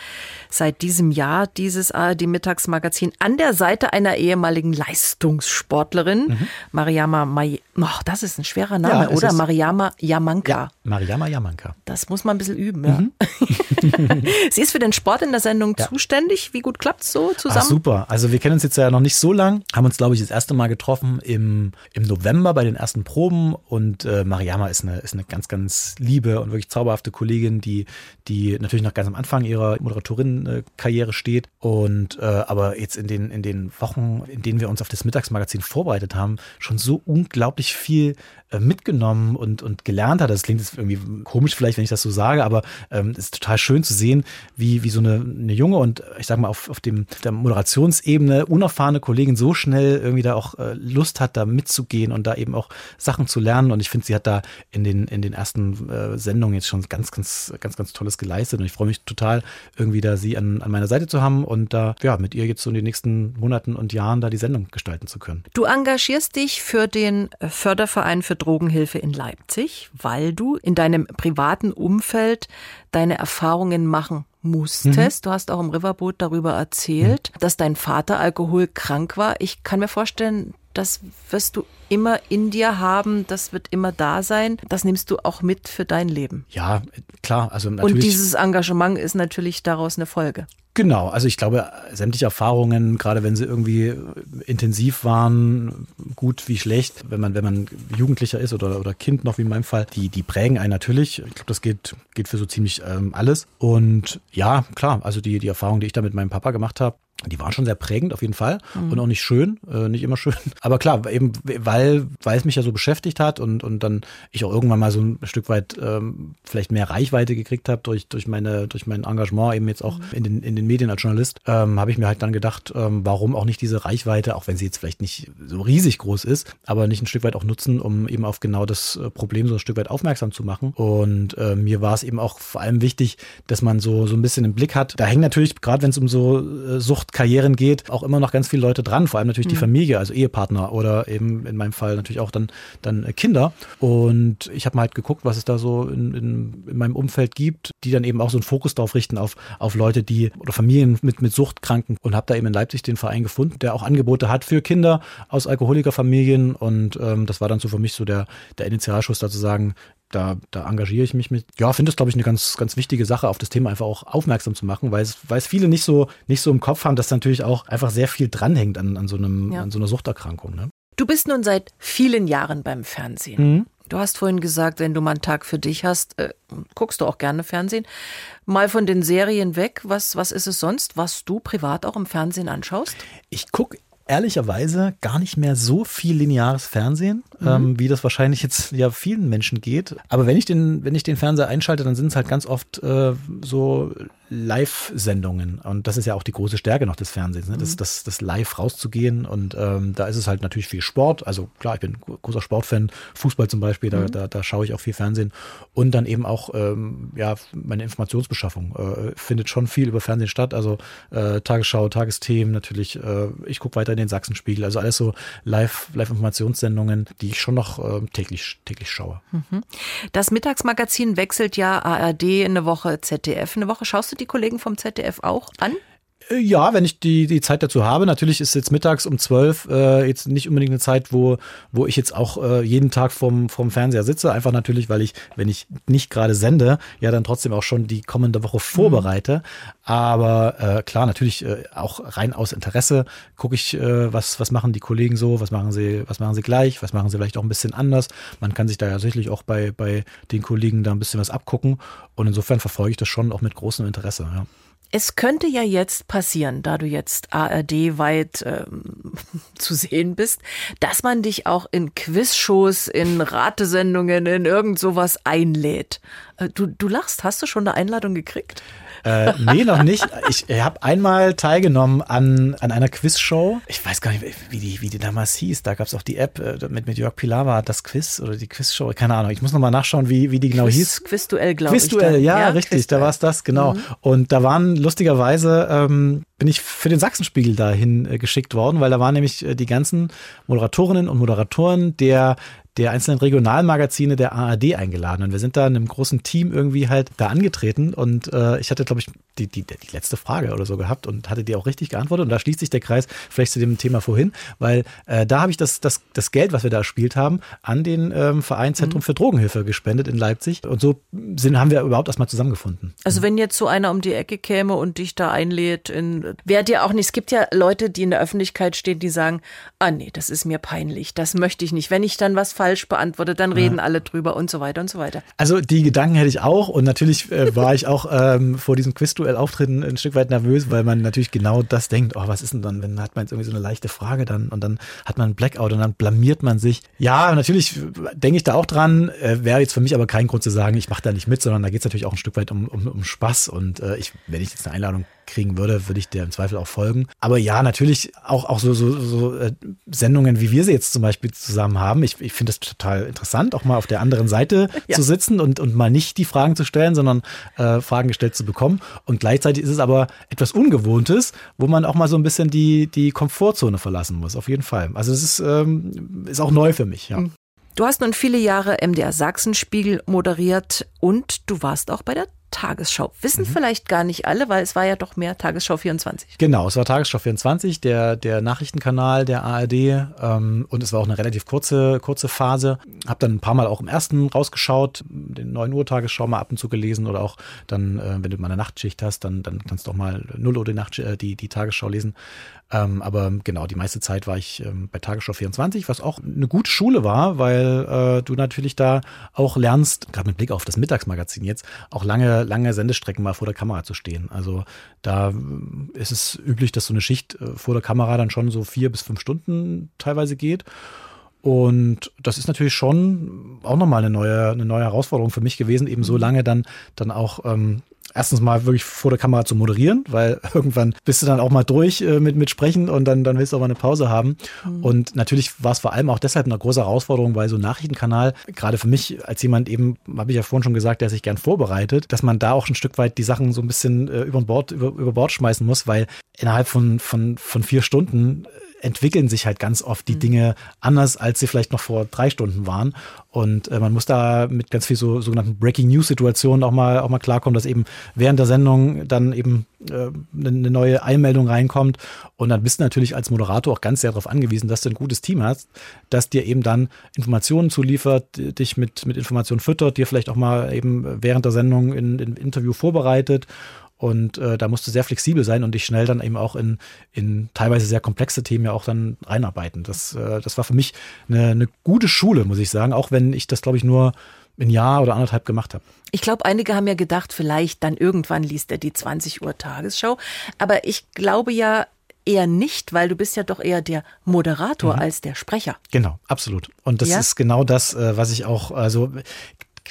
seit diesem Jahr dieses ARD-Mittagsmagazin an der Seite einer ehemaligen Leistungssportlerin, mhm. Mariama May oh, das ist ein schwerer Name, ja, oder? Mariama Yamanka. Ja, Mariama Yamanka. Das muss man ein bisschen üben, ja. Mhm. Sie ist für den Sport in der Sendung ja. zuständig. Wie gut klappt es so zusammen? Ach, super. Also wir kennen uns jetzt ja noch nicht so lang, haben uns, glaube ich, das erste Mal getroffen im, im November bei den ersten Proben und äh, Mariama ist eine, ist eine ganz, ganz liebe und wirklich zauberhafte Kollegin, die, die natürlich noch ganz am Anfang ihrer Moderatorinnenkarriere steht und äh, aber jetzt in den, in den Wochen, in denen wir uns auf das Mittagsmagazin vorbereitet haben, schon so unglaublich viel äh, mitgenommen und, und gelernt hat. Das klingt jetzt irgendwie komisch vielleicht, wenn ich das so sage, aber ähm, es ist total schön zu sehen, wie, wie so eine, eine junge und ich sag mal auf, auf dem, der Moderationsebene unerfahrene Kollegin so schnell irgendwie da auch äh, Lust hat, da mitzugehen und da eben auch Sachen zu lernen. Und ich finde, sie hat da in den, in den ersten äh, Sendungen jetzt schon ganz, ganz, ganz, ganz Tolles geleistet. Und ich freue mich total, irgendwie da sie an, an meiner Seite zu haben und da ja mit ihr jetzt so in den nächsten Monaten und Jahren da die Sendung gestalten zu können. Du engagierst dich für den Förderverein für Drogenhilfe in Leipzig, weil du in deinem privaten Umfeld deine Erfahrungen machen musstest. Mhm. Du hast auch im Riverboot darüber erzählt, mhm. dass dein Vater alkoholkrank war. Ich kann mir vorstellen, das wirst du immer in dir haben, das wird immer da sein. Das nimmst du auch mit für dein Leben. Ja, klar. Also natürlich. Und dieses Engagement ist natürlich daraus eine Folge. Genau, also ich glaube, sämtliche Erfahrungen, gerade wenn sie irgendwie intensiv waren, gut wie schlecht, wenn man, wenn man Jugendlicher ist oder, oder Kind noch wie in meinem Fall, die, die prägen einen natürlich. Ich glaube, das geht, geht für so ziemlich ähm, alles. Und ja, klar, also die, die Erfahrung, die ich da mit meinem Papa gemacht habe, die waren schon sehr prägend auf jeden Fall mhm. und auch nicht schön, äh, nicht immer schön. Aber klar, eben weil, weil es mich ja so beschäftigt hat und, und dann ich auch irgendwann mal so ein Stück weit ähm, vielleicht mehr Reichweite gekriegt habe durch, durch, meine, durch mein Engagement eben jetzt auch mhm. in, den, in den Medien als Journalist, ähm, habe ich mir halt dann gedacht, ähm, warum auch nicht diese Reichweite, auch wenn sie jetzt vielleicht nicht so riesig groß ist, aber nicht ein Stück weit auch nutzen, um eben auf genau das äh, Problem so ein Stück weit aufmerksam zu machen. Und äh, mir war es eben auch vor allem wichtig, dass man so, so ein bisschen im Blick hat. Da hängen natürlich, gerade wenn es um so äh, Sucht Karrieren geht, auch immer noch ganz viele Leute dran, vor allem natürlich mhm. die Familie, also Ehepartner oder eben in meinem Fall natürlich auch dann, dann äh, Kinder. Und ich habe mal halt geguckt, was es da so in, in, in meinem Umfeld gibt, die dann eben auch so einen Fokus darauf richten, auf, auf Leute, die oder Familien mit, mit Suchtkranken und habe da eben in Leipzig den Verein gefunden, der auch Angebote hat für Kinder aus Alkoholikerfamilien. Und ähm, das war dann so für mich so der, der Initialschuss, da zu sagen, da, da engagiere ich mich mit. Ja, finde es, glaube ich, eine ganz, ganz wichtige Sache, auf das Thema einfach auch aufmerksam zu machen, weil es, weil es viele nicht so, nicht so im Kopf haben, dass natürlich auch einfach sehr viel dranhängt an, an, so, einem, ja. an so einer Suchterkrankung. Ne? Du bist nun seit vielen Jahren beim Fernsehen. Mhm. Du hast vorhin gesagt, wenn du mal einen Tag für dich hast, äh, guckst du auch gerne Fernsehen. Mal von den Serien weg, was, was ist es sonst, was du privat auch im Fernsehen anschaust? Ich gucke ehrlicherweise gar nicht mehr so viel lineares Fernsehen, mhm. ähm, wie das wahrscheinlich jetzt ja vielen Menschen geht. Aber wenn ich den, wenn ich den Fernseher einschalte, dann sind es halt ganz oft äh, so Live-Sendungen. Und das ist ja auch die große Stärke noch des Fernsehens, ne? das, mhm. das, das live rauszugehen. Und ähm, da ist es halt natürlich viel Sport. Also klar, ich bin großer Sportfan, Fußball zum Beispiel, da, mhm. da, da schaue ich auch viel Fernsehen. Und dann eben auch, ähm, ja, meine Informationsbeschaffung äh, findet schon viel über Fernsehen statt. Also äh, Tagesschau, Tagesthemen natürlich. Äh, ich gucke weiter in den Sachsenspiegel. Also alles so Live-Informationssendungen, Live die ich schon noch äh, täglich, täglich schaue. Mhm. Das Mittagsmagazin wechselt ja ARD eine Woche ZDF. Eine Woche schaust du die Kollegen vom ZDF auch an? Ja, wenn ich die, die Zeit dazu habe. Natürlich ist jetzt mittags um zwölf äh, jetzt nicht unbedingt eine Zeit, wo, wo ich jetzt auch äh, jeden Tag vorm, vorm Fernseher sitze. Einfach natürlich, weil ich, wenn ich nicht gerade sende, ja dann trotzdem auch schon die kommende Woche vorbereite. Mhm. Aber äh, klar, natürlich äh, auch rein aus Interesse gucke ich, äh, was, was machen die Kollegen so, was machen sie, was machen sie gleich, was machen sie vielleicht auch ein bisschen anders. Man kann sich da ja sicherlich auch bei, bei den Kollegen da ein bisschen was abgucken. Und insofern verfolge ich das schon auch mit großem Interesse. Ja. Es könnte ja jetzt passieren, da du jetzt ARD-weit ähm, zu sehen bist, dass man dich auch in Quizshows, in Ratesendungen, in irgend sowas einlädt. Äh, du, du lachst, hast du schon eine Einladung gekriegt? Äh, nee, noch nicht. Ich habe einmal teilgenommen an, an einer Quizshow. Ich weiß gar nicht, wie die, wie die damals hieß. Da gab es auch die App äh, mit, mit Jörg Pilawa, das Quiz oder die Quizshow. Keine Ahnung. Ich muss nochmal nachschauen, wie, wie die genau Quiz, hieß. Quizduell, glaube ich. Quizduell, ja, ja, richtig. Quizduell. Da war es das, genau. Mhm. Und da waren lustigerweise, ähm, bin ich für den Sachsenspiegel dahin äh, geschickt worden, weil da waren nämlich äh, die ganzen Moderatorinnen und Moderatoren der der einzelnen Regionalmagazine der ARD eingeladen. Und wir sind da in einem großen Team irgendwie halt da angetreten. Und äh, ich hatte, glaube ich, die, die, die letzte Frage oder so gehabt und hatte die auch richtig geantwortet. Und da schließt sich der Kreis vielleicht zu dem Thema vorhin, weil äh, da habe ich das, das, das Geld, was wir da erspielt haben, an den ähm, Verein Zentrum mhm. für Drogenhilfe gespendet in Leipzig. Und so sind, haben wir überhaupt erstmal zusammengefunden. Also wenn jetzt so einer um die Ecke käme und dich da einlädt, wäre dir auch nicht, es gibt ja Leute, die in der Öffentlichkeit stehen, die sagen, ah nee, das ist mir peinlich, das möchte ich nicht. Wenn ich dann was falsch beantworte, dann reden ja. alle drüber und so weiter und so weiter. Also die Gedanken hätte ich auch und natürlich äh, war ich auch ähm, vor diesem Quiz Duell-Auftritten ein Stück weit nervös, weil man natürlich genau das denkt, oh, was ist denn dann, wenn hat man jetzt irgendwie so eine leichte Frage dann und dann hat man einen Blackout und dann blamiert man sich. Ja, natürlich denke ich da auch dran, äh, wäre jetzt für mich aber kein Grund zu sagen, ich mache da nicht mit, sondern da geht es natürlich auch ein Stück weit um, um, um Spaß und äh, ich, wenn ich jetzt eine Einladung kriegen würde, würde ich der im Zweifel auch folgen. Aber ja, natürlich auch, auch so, so, so äh, Sendungen, wie wir sie jetzt zum Beispiel zusammen haben. Ich, ich finde es total interessant, auch mal auf der anderen Seite ja. zu sitzen und, und mal nicht die Fragen zu stellen, sondern äh, Fragen gestellt zu bekommen. Und gleichzeitig ist es aber etwas Ungewohntes, wo man auch mal so ein bisschen die, die Komfortzone verlassen muss, auf jeden Fall. Also es ist, ähm, ist auch neu für mich, ja. Mhm. Du hast nun viele Jahre MDR Sachsenspiegel moderiert und du warst auch bei der Tagesschau. Wissen mhm. vielleicht gar nicht alle, weil es war ja doch mehr Tagesschau 24. Genau, es war Tagesschau 24, der, der Nachrichtenkanal der ARD. Ähm, und es war auch eine relativ kurze, kurze Phase. Hab dann ein paar Mal auch im ersten rausgeschaut, den 9 Uhr Tagesschau mal ab und zu gelesen oder auch dann, äh, wenn du mal eine Nachtschicht hast, dann, dann kannst du auch mal 0 Uhr die, Nacht, äh, die, die Tagesschau lesen. Ähm, aber genau, die meiste Zeit war ich ähm, bei Tagesschau 24, was auch eine gute Schule war, weil äh, du natürlich da auch lernst, gerade mit Blick auf das Mittagsmagazin jetzt, auch lange, lange Sendestrecken mal vor der Kamera zu stehen. Also da ist es üblich, dass so eine Schicht äh, vor der Kamera dann schon so vier bis fünf Stunden teilweise geht. Und das ist natürlich schon auch nochmal eine neue, eine neue Herausforderung für mich gewesen, eben so mhm. lange dann, dann auch ähm, erstens mal wirklich vor der Kamera zu moderieren, weil irgendwann bist du dann auch mal durch äh, mit, mit Sprechen und dann, dann willst du auch mal eine Pause haben. Mhm. Und natürlich war es vor allem auch deshalb eine große Herausforderung, weil so ein Nachrichtenkanal, gerade für mich als jemand eben, habe ich ja vorhin schon gesagt, der sich gern vorbereitet, dass man da auch ein Stück weit die Sachen so ein bisschen äh, über Bord, über, über Bord schmeißen muss, weil innerhalb von, von, von vier Stunden entwickeln sich halt ganz oft die mhm. Dinge anders, als sie vielleicht noch vor drei Stunden waren. Und äh, man muss da mit ganz viel so sogenannten Breaking News Situationen auch mal auch mal klarkommen, dass eben während der Sendung dann eben äh, eine neue Einmeldung reinkommt. Und dann bist du natürlich als Moderator auch ganz sehr darauf angewiesen, dass du ein gutes Team hast, das dir eben dann Informationen zuliefert, dich mit, mit Informationen füttert, dir vielleicht auch mal eben während der Sendung in, in Interview vorbereitet. Und äh, da musst du sehr flexibel sein und dich schnell dann eben auch in, in teilweise sehr komplexe Themen ja auch dann reinarbeiten. Das, äh, das war für mich eine, eine gute Schule, muss ich sagen, auch wenn ich das, glaube ich, nur ein Jahr oder anderthalb gemacht habe. Ich glaube, einige haben ja gedacht, vielleicht dann irgendwann liest er die 20 Uhr Tagesschau. Aber ich glaube ja eher nicht, weil du bist ja doch eher der Moderator mhm. als der Sprecher. Genau, absolut. Und das ja? ist genau das, äh, was ich auch, also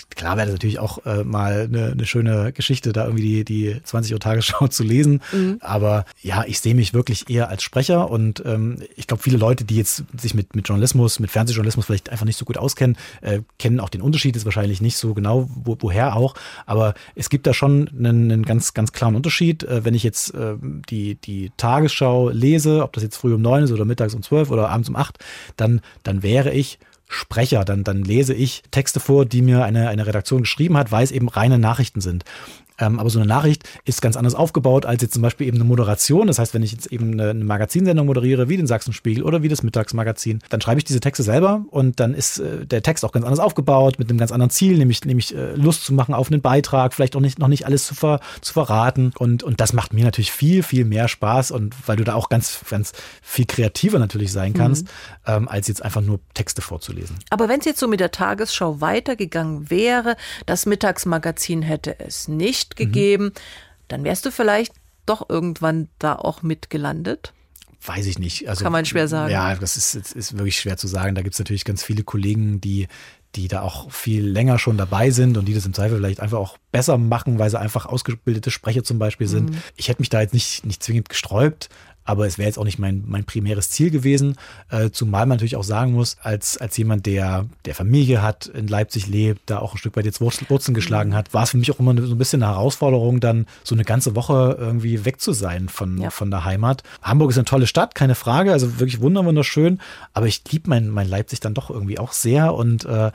klar wäre das natürlich auch äh, mal eine, eine schöne Geschichte, da irgendwie die, die 20 Uhr Tagesschau zu lesen. Mhm. Aber ja, ich sehe mich wirklich eher als Sprecher und ähm, ich glaube, viele Leute, die jetzt sich mit, mit Journalismus, mit Fernsehjournalismus vielleicht einfach nicht so gut auskennen, äh, kennen auch den Unterschied, ist wahrscheinlich nicht so genau, wo, woher auch. Aber es gibt da schon einen, einen ganz, ganz klaren Unterschied. Äh, wenn ich jetzt äh, die, die Tagesschau lese, ob das jetzt früh um neun ist oder mittags um zwölf oder abends um acht, dann, dann wäre ich Sprecher, dann, dann lese ich Texte vor, die mir eine, eine Redaktion geschrieben hat, weil es eben reine Nachrichten sind. Ähm, aber so eine Nachricht ist ganz anders aufgebaut als jetzt zum Beispiel eben eine Moderation. Das heißt, wenn ich jetzt eben eine, eine Magazinsendung moderiere, wie den Sachsenspiegel oder wie das Mittagsmagazin, dann schreibe ich diese Texte selber und dann ist äh, der Text auch ganz anders aufgebaut, mit einem ganz anderen Ziel, nämlich, nämlich äh, Lust zu machen auf einen Beitrag, vielleicht auch nicht, noch nicht alles zu, ver, zu verraten. Und, und das macht mir natürlich viel, viel mehr Spaß und weil du da auch ganz, ganz viel kreativer natürlich sein mhm. kannst, mhm. ähm, als jetzt einfach nur Texte vorzulesen. Aber wenn es jetzt so mit der Tagesschau weitergegangen wäre, das Mittagsmagazin hätte es nicht nicht gegeben, mhm. dann wärst du vielleicht doch irgendwann da auch mitgelandet. Weiß ich nicht. Also, Kann man schwer sagen. Ja, das ist, ist wirklich schwer zu sagen. Da gibt es natürlich ganz viele Kollegen, die, die da auch viel länger schon dabei sind und die das im Zweifel vielleicht einfach auch besser machen, weil sie einfach ausgebildete Sprecher zum Beispiel sind. Mhm. Ich hätte mich da jetzt nicht, nicht zwingend gesträubt, aber es wäre jetzt auch nicht mein, mein primäres Ziel gewesen, äh, zumal man natürlich auch sagen muss, als, als jemand, der, der Familie hat, in Leipzig lebt, da auch ein Stück weit jetzt Wurzeln geschlagen hat, war es für mich auch immer so ein bisschen eine Herausforderung, dann so eine ganze Woche irgendwie weg zu sein von, ja. von der Heimat. Hamburg ist eine tolle Stadt, keine Frage, also wirklich wunderschön, aber ich liebe mein, mein Leipzig dann doch irgendwie auch sehr und äh,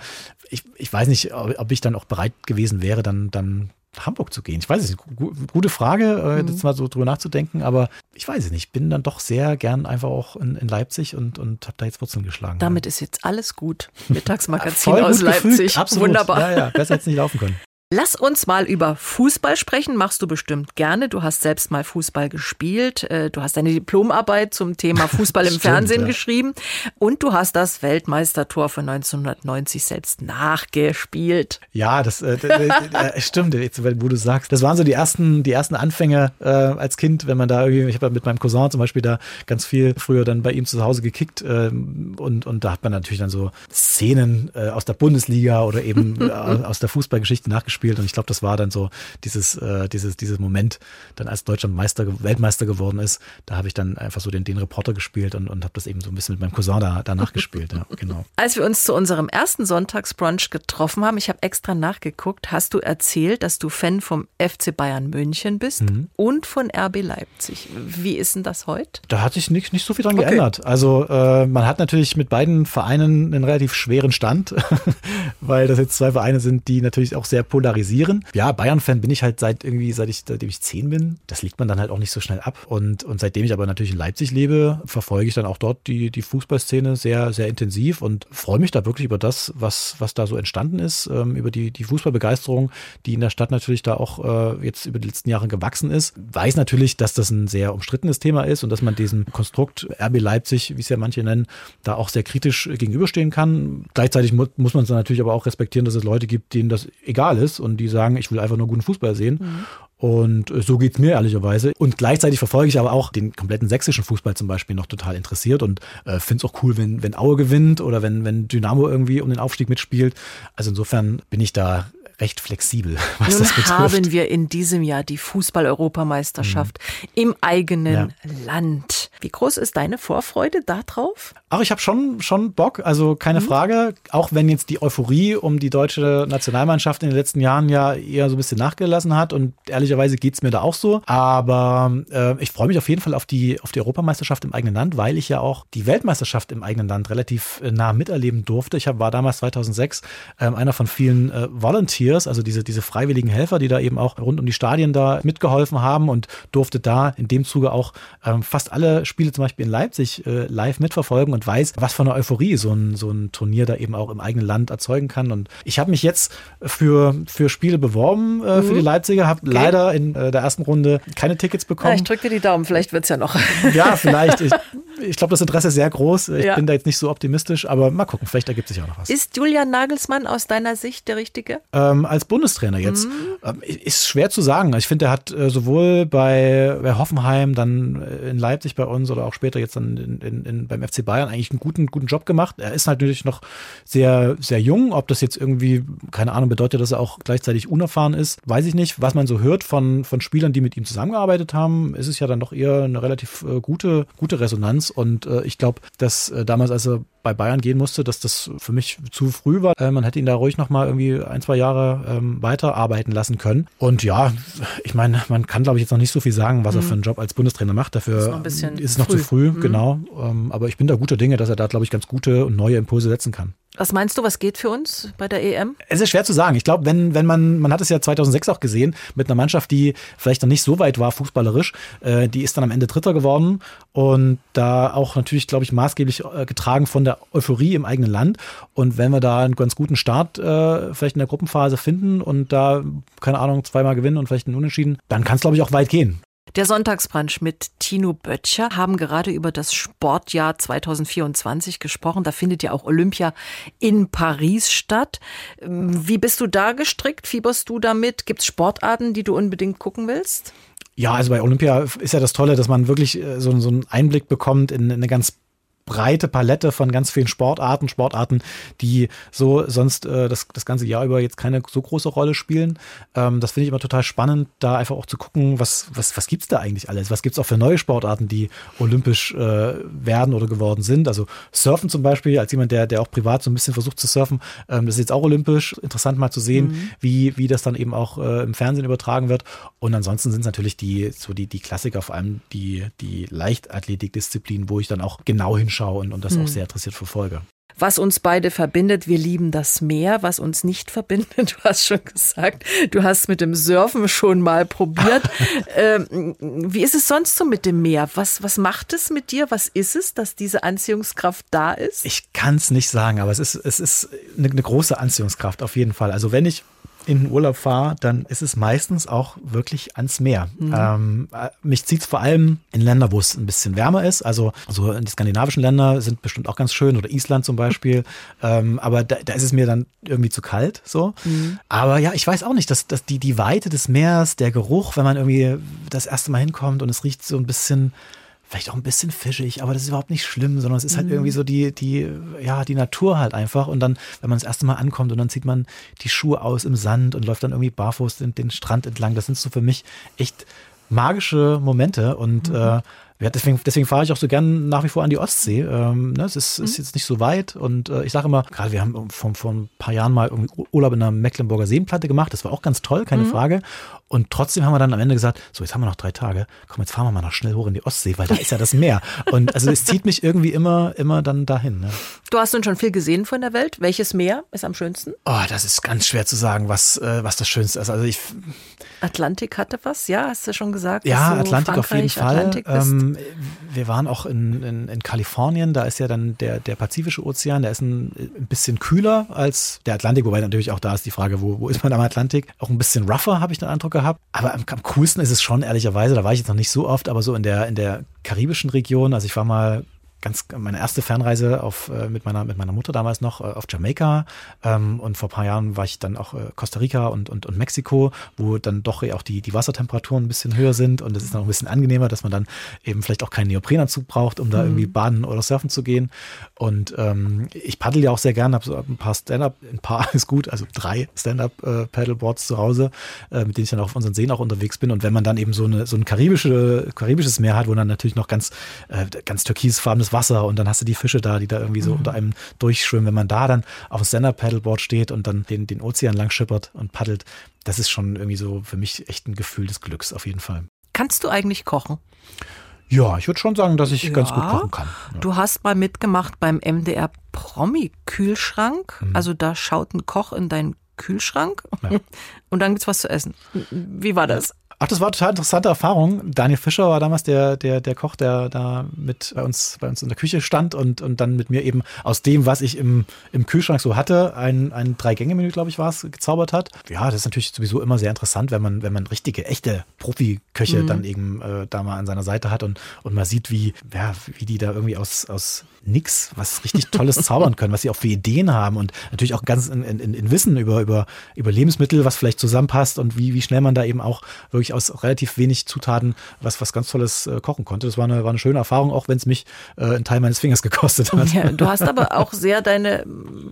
ich, ich weiß nicht, ob ich dann auch bereit gewesen wäre, dann, dann Hamburg zu gehen? Ich weiß es nicht. Gute Frage, äh, mhm. jetzt mal so drüber nachzudenken, aber ich weiß es nicht. Ich bin dann doch sehr gern einfach auch in, in Leipzig und, und habe da jetzt Wurzeln geschlagen. Damit ist jetzt alles gut. Mittagsmagazin aus Leipzig. Absolut. Wunderbar. Ja, ja, besser hätte es nicht laufen können. Lass uns mal über Fußball sprechen. Machst du bestimmt gerne. Du hast selbst mal Fußball gespielt. Äh, du hast deine Diplomarbeit zum Thema Fußball im Stimmt, Fernsehen ja. geschrieben. Und du hast das Weltmeistertor von 1990 selbst nachgespielt. Ja, das äh, äh, stimmt, jetzt, wo du sagst. Das waren so die ersten, die ersten Anfänge äh, als Kind, wenn man da irgendwie, ich habe mit meinem Cousin zum Beispiel da ganz viel früher dann bei ihm zu Hause gekickt. Ähm, und, und da hat man natürlich dann so Szenen äh, aus der Bundesliga oder eben äh, aus der Fußballgeschichte nachgespielt gespielt und ich glaube, das war dann so dieses, äh, dieses, dieses Moment, dann als Deutschland Meister, Weltmeister geworden ist, da habe ich dann einfach so den, den Reporter gespielt und, und habe das eben so ein bisschen mit meinem Cousin da, danach gespielt. Ja, genau. Als wir uns zu unserem ersten Sonntagsbrunch getroffen haben, ich habe extra nachgeguckt, hast du erzählt, dass du Fan vom FC Bayern München bist mhm. und von RB Leipzig. Wie ist denn das heute? Da hat sich nicht, nicht so viel dran okay. geändert. Also äh, man hat natürlich mit beiden Vereinen einen relativ schweren Stand, weil das jetzt zwei Vereine sind, die natürlich auch sehr polarisieren polarisieren. Ja, Bayern-Fan bin ich halt seit irgendwie, seit ich, seitdem ich zehn bin. Das legt man dann halt auch nicht so schnell ab. Und, und seitdem ich aber natürlich in Leipzig lebe, verfolge ich dann auch dort die, die Fußballszene sehr, sehr intensiv und freue mich da wirklich über das, was, was da so entstanden ist, ähm, über die, die Fußballbegeisterung, die in der Stadt natürlich da auch äh, jetzt über die letzten Jahre gewachsen ist. Weiß natürlich, dass das ein sehr umstrittenes Thema ist und dass man diesem Konstrukt RB Leipzig, wie es ja manche nennen, da auch sehr kritisch gegenüberstehen kann. Gleichzeitig mu muss man es natürlich aber auch respektieren, dass es Leute gibt, denen das egal ist und die sagen, ich will einfach nur guten Fußball sehen. Mhm. Und äh, so geht es mir ehrlicherweise. Und gleichzeitig verfolge ich aber auch den kompletten sächsischen Fußball zum Beispiel noch total interessiert und äh, finde es auch cool, wenn, wenn Aue gewinnt oder wenn, wenn Dynamo irgendwie um den Aufstieg mitspielt. Also insofern bin ich da recht flexibel, was Nun das betrifft. haben wir in diesem Jahr die Fußball-Europameisterschaft mhm. im eigenen ja. Land. Wie groß ist deine Vorfreude darauf? Ach, ich habe schon, schon Bock, also keine mhm. Frage. Auch wenn jetzt die Euphorie um die deutsche Nationalmannschaft in den letzten Jahren ja eher so ein bisschen nachgelassen hat und ehrlicherweise geht's mir da auch so. Aber äh, ich freue mich auf jeden Fall auf die, auf die Europameisterschaft im eigenen Land, weil ich ja auch die Weltmeisterschaft im eigenen Land relativ äh, nah miterleben durfte. Ich hab, war damals 2006 äh, einer von vielen äh, Volunteers, also diese, diese freiwilligen Helfer, die da eben auch rund um die Stadien da mitgeholfen haben und durfte da in dem Zuge auch ähm, fast alle Spiele zum Beispiel in Leipzig äh, live mitverfolgen und weiß, was für eine Euphorie so ein, so ein Turnier da eben auch im eigenen Land erzeugen kann. Und ich habe mich jetzt für, für Spiele beworben äh, mhm. für die Leipziger, habe okay. leider in äh, der ersten Runde keine Tickets bekommen. Ja, ich drücke dir die Daumen, vielleicht wird es ja noch. Ja, vielleicht. Ich, ich glaube, das Interesse ist sehr groß. Ich ja. bin da jetzt nicht so optimistisch, aber mal gucken, vielleicht ergibt sich auch noch was. Ist Julian Nagelsmann aus deiner Sicht der Richtige? Ähm, als Bundestrainer jetzt. Mhm. Ähm, ist schwer zu sagen. Ich finde, er hat äh, sowohl bei, bei Hoffenheim, dann in Leipzig bei uns oder auch später jetzt dann in, in, in, beim FC Bayern eigentlich einen guten, guten Job gemacht. Er ist natürlich noch sehr, sehr jung. Ob das jetzt irgendwie, keine Ahnung, bedeutet, dass er auch gleichzeitig unerfahren ist, weiß ich nicht. Was man so hört von, von Spielern, die mit ihm zusammengearbeitet haben, ist es ja dann doch eher eine relativ äh, gute, gute Resonanz. Und äh, ich glaube, dass äh, damals, als er bei Bayern gehen musste, dass das für mich zu früh war. Äh, man hätte ihn da ruhig noch mal irgendwie ein, zwei Jahre ähm, weiterarbeiten lassen können. Und ja, ich meine, man kann glaube ich jetzt noch nicht so viel sagen, was mhm. er für einen Job als Bundestrainer macht. Dafür ist, ist es noch früh. zu früh, mhm. genau. Ähm, aber ich bin da guter Dinge, dass er da glaube ich ganz gute und neue Impulse setzen kann. Was meinst du, was geht für uns bei der EM? Es ist schwer zu sagen. Ich glaube, wenn, wenn man, man hat es ja 2006 auch gesehen, mit einer Mannschaft, die vielleicht noch nicht so weit war, fußballerisch, äh, die ist dann am Ende Dritter geworden und da auch natürlich, glaube ich, maßgeblich äh, getragen von der Euphorie im eigenen Land. Und wenn wir da einen ganz guten Start äh, vielleicht in der Gruppenphase finden und da, keine Ahnung, zweimal gewinnen und vielleicht einen Unentschieden, dann kann es, glaube ich, auch weit gehen. Der Sonntagsbrunch mit Tino Böttcher haben gerade über das Sportjahr 2024 gesprochen. Da findet ja auch Olympia in Paris statt. Wie bist du da gestrickt? Fieberst du damit? Gibt es Sportarten, die du unbedingt gucken willst? Ja, also bei Olympia ist ja das Tolle, dass man wirklich äh, so, so einen Einblick bekommt in eine ganz breite Palette von ganz vielen Sportarten, Sportarten, die so sonst äh, das, das ganze Jahr über jetzt keine so große Rolle spielen. Ähm, das finde ich immer total spannend, da einfach auch zu gucken, was, was, was gibt's da eigentlich alles? Was gibt's auch für neue Sportarten, die olympisch äh, werden oder geworden sind? Also Surfen zum Beispiel, als jemand, der, der auch privat so ein bisschen versucht zu surfen, ähm, das ist jetzt auch olympisch. Interessant mal zu sehen, mhm. wie, wie das dann eben auch äh, im Fernsehen übertragen wird. Und ansonsten sind es natürlich die, so die, die Klassiker, vor allem die, die Leichtathletikdisziplinen, wo ich dann auch genau hinschaue anschaue und, und das hm. auch sehr interessiert verfolge. Was uns beide verbindet, wir lieben das Meer. Was uns nicht verbindet, du hast schon gesagt, du hast mit dem Surfen schon mal probiert. ähm, wie ist es sonst so mit dem Meer? Was, was macht es mit dir? Was ist es, dass diese Anziehungskraft da ist? Ich kann es nicht sagen, aber es ist, es ist eine, eine große Anziehungskraft auf jeden Fall. Also wenn ich in den Urlaub fahre, dann ist es meistens auch wirklich ans Meer. Mhm. Ähm, äh, mich zieht es vor allem in Länder, wo es ein bisschen wärmer ist. Also, also die skandinavischen Länder sind bestimmt auch ganz schön oder Island zum Beispiel. ähm, aber da, da ist es mir dann irgendwie zu kalt. So. Mhm. Aber ja, ich weiß auch nicht, dass, dass die, die Weite des Meers, der Geruch, wenn man irgendwie das erste Mal hinkommt und es riecht so ein bisschen vielleicht auch ein bisschen fischig, aber das ist überhaupt nicht schlimm, sondern es ist halt mhm. irgendwie so die, die, ja, die Natur halt einfach. Und dann, wenn man das erste Mal ankommt und dann zieht man die Schuhe aus im Sand und läuft dann irgendwie barfuß den, den Strand entlang, das sind so für mich echt magische Momente und mhm. äh, deswegen, deswegen fahre ich auch so gern nach wie vor an die Ostsee. Ähm, ne, es ist, mhm. ist jetzt nicht so weit und äh, ich sage immer, gerade wir haben vor, vor ein paar Jahren mal irgendwie Urlaub in der Mecklenburger Seenplatte gemacht. Das war auch ganz toll, keine mhm. Frage. Und trotzdem haben wir dann am Ende gesagt, so jetzt haben wir noch drei Tage, komm, jetzt fahren wir mal noch schnell hoch in die Ostsee, weil da ist ja das Meer. Und also es zieht mich irgendwie immer, immer dann dahin. Ne? Du hast nun schon viel gesehen von der Welt. Welches Meer ist am schönsten? Oh, das ist ganz schwer zu sagen, was, äh, was das Schönste ist. Also ich Atlantik hatte was, ja, hast du schon gesagt? Ja, Atlantik auf jeden Fall. Ähm, wir waren auch in, in, in, Kalifornien, da ist ja dann der, der Pazifische Ozean, der ist ein, ein bisschen kühler als der Atlantik, wobei natürlich auch da ist die Frage, wo, wo ist man am Atlantik? Auch ein bisschen rougher, habe ich den Eindruck gehabt. Aber am, am coolsten ist es schon, ehrlicherweise, da war ich jetzt noch nicht so oft, aber so in der, in der karibischen Region, also ich war mal ganz meine erste Fernreise auf, äh, mit, meiner, mit meiner Mutter damals noch äh, auf Jamaika. Ähm, und vor ein paar Jahren war ich dann auch äh, Costa Rica und, und, und Mexiko, wo dann doch auch die, die Wassertemperaturen ein bisschen höher sind. Und es ist noch ein bisschen angenehmer, dass man dann eben vielleicht auch keinen Neoprenanzug braucht, um da mhm. irgendwie baden oder surfen zu gehen. Und ähm, ich paddel ja auch sehr gerne, habe so ein paar Stand-up, ein paar ist gut, also drei Stand-up-Paddleboards äh, zu Hause, äh, mit denen ich dann auf unseren Seen auch unterwegs bin. Und wenn man dann eben so, eine, so ein karibische, karibisches Meer hat, wo dann natürlich noch ganz, äh, ganz türkisfarbenes Wasser und dann hast du die Fische da, die da irgendwie so mhm. unter einem durchschwimmen. Wenn man da dann auf dem Stand-Up-Paddleboard steht und dann den, den Ozean lang schippert und paddelt, das ist schon irgendwie so für mich echt ein Gefühl des Glücks auf jeden Fall. Kannst du eigentlich kochen? Ja, ich würde schon sagen, dass ich ja, ganz gut kochen kann. Ja. Du hast mal mitgemacht beim MDR Promi-Kühlschrank. Mhm. Also da schaut ein Koch in deinen Kühlschrank ja. und dann gibt's was zu essen. Wie war das? Ach, das war total interessante Erfahrung. Daniel Fischer war damals der, der, der Koch, der da mit bei uns, bei uns in der Küche stand und, und dann mit mir eben aus dem, was ich im, im Kühlschrank so hatte, ein, ein Drei-Gänge-Menü, glaube ich, war es, gezaubert hat. Ja, das ist natürlich sowieso immer sehr interessant, wenn man, wenn man richtige, echte Profiköche mhm. dann eben äh, da mal an seiner Seite hat und, und man sieht, wie, ja, wie die da irgendwie aus, aus nix was richtig Tolles zaubern können, was sie auch für Ideen haben und natürlich auch ganz in, in, in Wissen über, über, über Lebensmittel, was vielleicht zusammenpasst und wie, wie schnell man da eben auch wirklich aus relativ wenig Zutaten was, was ganz Tolles äh, kochen konnte. Das war eine, war eine schöne Erfahrung, auch wenn es mich äh, einen Teil meines Fingers gekostet hat. Ja, du hast aber auch sehr deine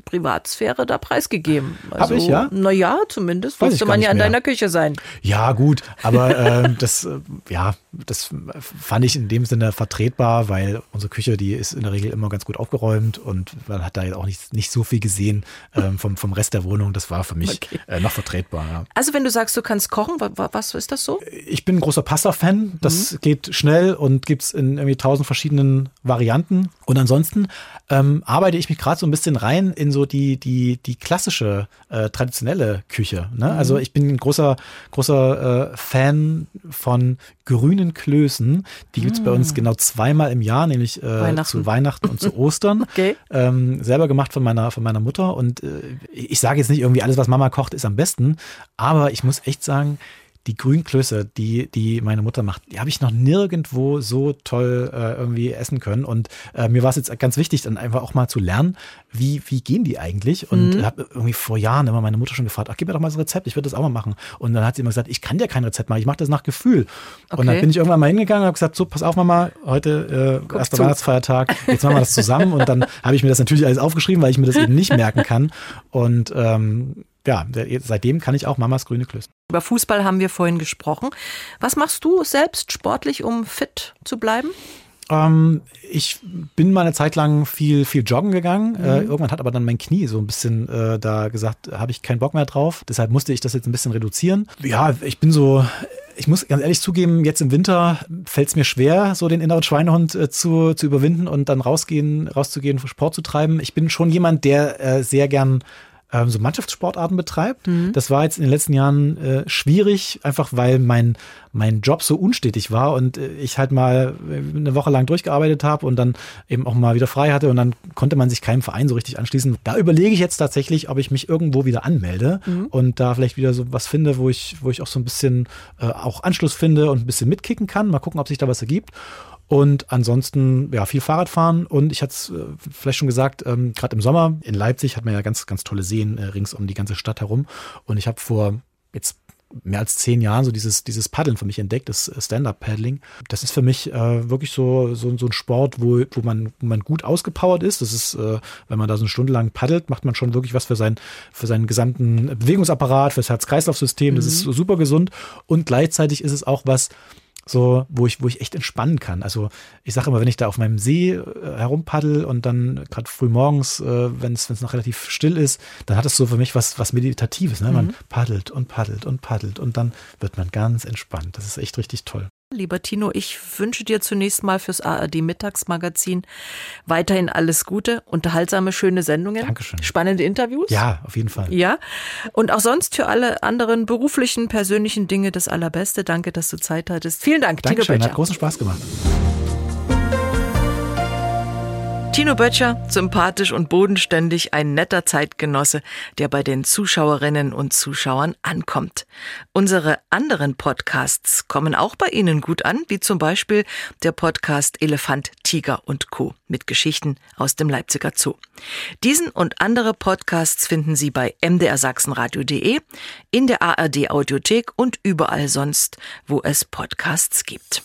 Privatsphäre da preisgegeben. Also, Habe ich, ja? Naja, zumindest musste man ja in deiner Küche sein. Ja, gut, aber äh, das, äh, ja, das fand ich in dem Sinne vertretbar, weil unsere Küche, die ist in der Regel immer ganz gut aufgeräumt und man hat da jetzt auch nicht, nicht so viel gesehen ähm, vom, vom Rest der Wohnung. Das war für mich okay. äh, noch vertretbar. Ja. Also wenn du sagst, du kannst kochen, was ist das so? Ich bin ein großer Pasta-Fan. Das mhm. geht schnell und gibt es in irgendwie tausend verschiedenen Varianten. Und ansonsten ähm, arbeite ich mich gerade so ein bisschen rein in so die, die, die klassische, äh, traditionelle Küche. Ne? Mhm. Also ich bin ein großer, großer äh, Fan von grünen Klößen. Die gibt's mhm. bei uns mm. genau zweimal im Jahr, nämlich äh, Weihnachten. zu Weihnachten und zu Ostern. okay. ähm, selber gemacht von meiner, von meiner Mutter. Und äh, ich sage jetzt nicht irgendwie, alles, was Mama kocht, ist am besten. Aber ich muss echt sagen, die Grünklöße, die, die meine Mutter macht, die habe ich noch nirgendwo so toll äh, irgendwie essen können. Und äh, mir war es jetzt ganz wichtig, dann einfach auch mal zu lernen, wie, wie gehen die eigentlich? Und mhm. habe irgendwie vor Jahren immer meine Mutter schon gefragt, ach, gib mir doch mal so ein Rezept, ich würde das auch mal machen. Und dann hat sie immer gesagt, ich kann dir kein Rezept machen, ich mache das nach Gefühl. Okay. Und dann bin ich irgendwann mal hingegangen und habe gesagt, so, pass auf, Mama, heute äh, erster. Weihnachtsfeiertag, jetzt machen wir das zusammen. und dann habe ich mir das natürlich alles aufgeschrieben, weil ich mir das eben nicht merken kann. Und ähm, ja, seitdem kann ich auch Mamas grüne Klößen. Über Fußball haben wir vorhin gesprochen. Was machst du selbst sportlich, um fit zu bleiben? Ähm, ich bin mal eine Zeit lang viel, viel joggen gegangen. Mhm. Äh, irgendwann hat aber dann mein Knie so ein bisschen äh, da gesagt, habe ich keinen Bock mehr drauf. Deshalb musste ich das jetzt ein bisschen reduzieren. Ja, ich bin so ich muss ganz ehrlich zugeben, jetzt im Winter fällt es mir schwer, so den inneren Schweinehund äh, zu, zu überwinden und dann rausgehen, rauszugehen, Sport zu treiben. Ich bin schon jemand, der äh, sehr gern ähm, so Mannschaftssportarten betreibt. Mhm. Das war jetzt in den letzten Jahren äh, schwierig, einfach weil mein, mein Job so unstetig war und äh, ich halt mal äh, eine Woche lang durchgearbeitet habe und dann eben auch mal wieder frei hatte und dann konnte man sich keinem Verein so richtig anschließen. Da überlege ich jetzt tatsächlich, ob ich mich irgendwo wieder anmelde mhm. und da vielleicht wieder so was finde, wo ich, wo ich auch so ein bisschen äh, auch Anschluss finde und ein bisschen mitkicken kann. Mal gucken, ob sich da was ergibt. Und ansonsten, ja, viel Fahrradfahren. Und ich hatte es äh, vielleicht schon gesagt, ähm, gerade im Sommer in Leipzig hat man ja ganz, ganz tolle Seen äh, rings um die ganze Stadt herum. Und ich habe vor jetzt mehr als zehn Jahren so dieses, dieses Paddeln für mich entdeckt, das Stand-Up-Paddling. Das ist für mich äh, wirklich so, so, so ein Sport, wo, wo, man, wo man gut ausgepowert ist. Das ist, äh, wenn man da so eine Stunde lang paddelt, macht man schon wirklich was für, sein, für seinen gesamten Bewegungsapparat, fürs Herz-Kreislauf-System. Das mhm. ist super gesund. Und gleichzeitig ist es auch was, so, wo ich, wo ich echt entspannen kann. Also ich sage immer, wenn ich da auf meinem See äh, herumpaddel und dann gerade früh morgens, äh, wenn es noch relativ still ist, dann hat es so für mich was, was Meditatives. Ne? Man mhm. paddelt und paddelt und paddelt und dann wird man ganz entspannt. Das ist echt richtig toll. Lieber Tino, ich wünsche dir zunächst mal fürs ARD Mittagsmagazin weiterhin alles Gute, unterhaltsame, schöne Sendungen. Dankeschön. Spannende Interviews. Ja, auf jeden Fall. Ja. Und auch sonst für alle anderen beruflichen, persönlichen Dinge das Allerbeste. Danke, dass du Zeit hattest. Vielen Dank, Dankeschön, Tino Böttcher. hat großen Spaß gemacht. Tino Böttcher, sympathisch und bodenständig, ein netter Zeitgenosse, der bei den Zuschauerinnen und Zuschauern ankommt. Unsere anderen Podcasts kommen auch bei Ihnen gut an, wie zum Beispiel der Podcast Elefant, Tiger und Co. mit Geschichten aus dem Leipziger Zoo. Diesen und andere Podcasts finden Sie bei mdrsachsenradio.de, in der ARD Audiothek und überall sonst, wo es Podcasts gibt.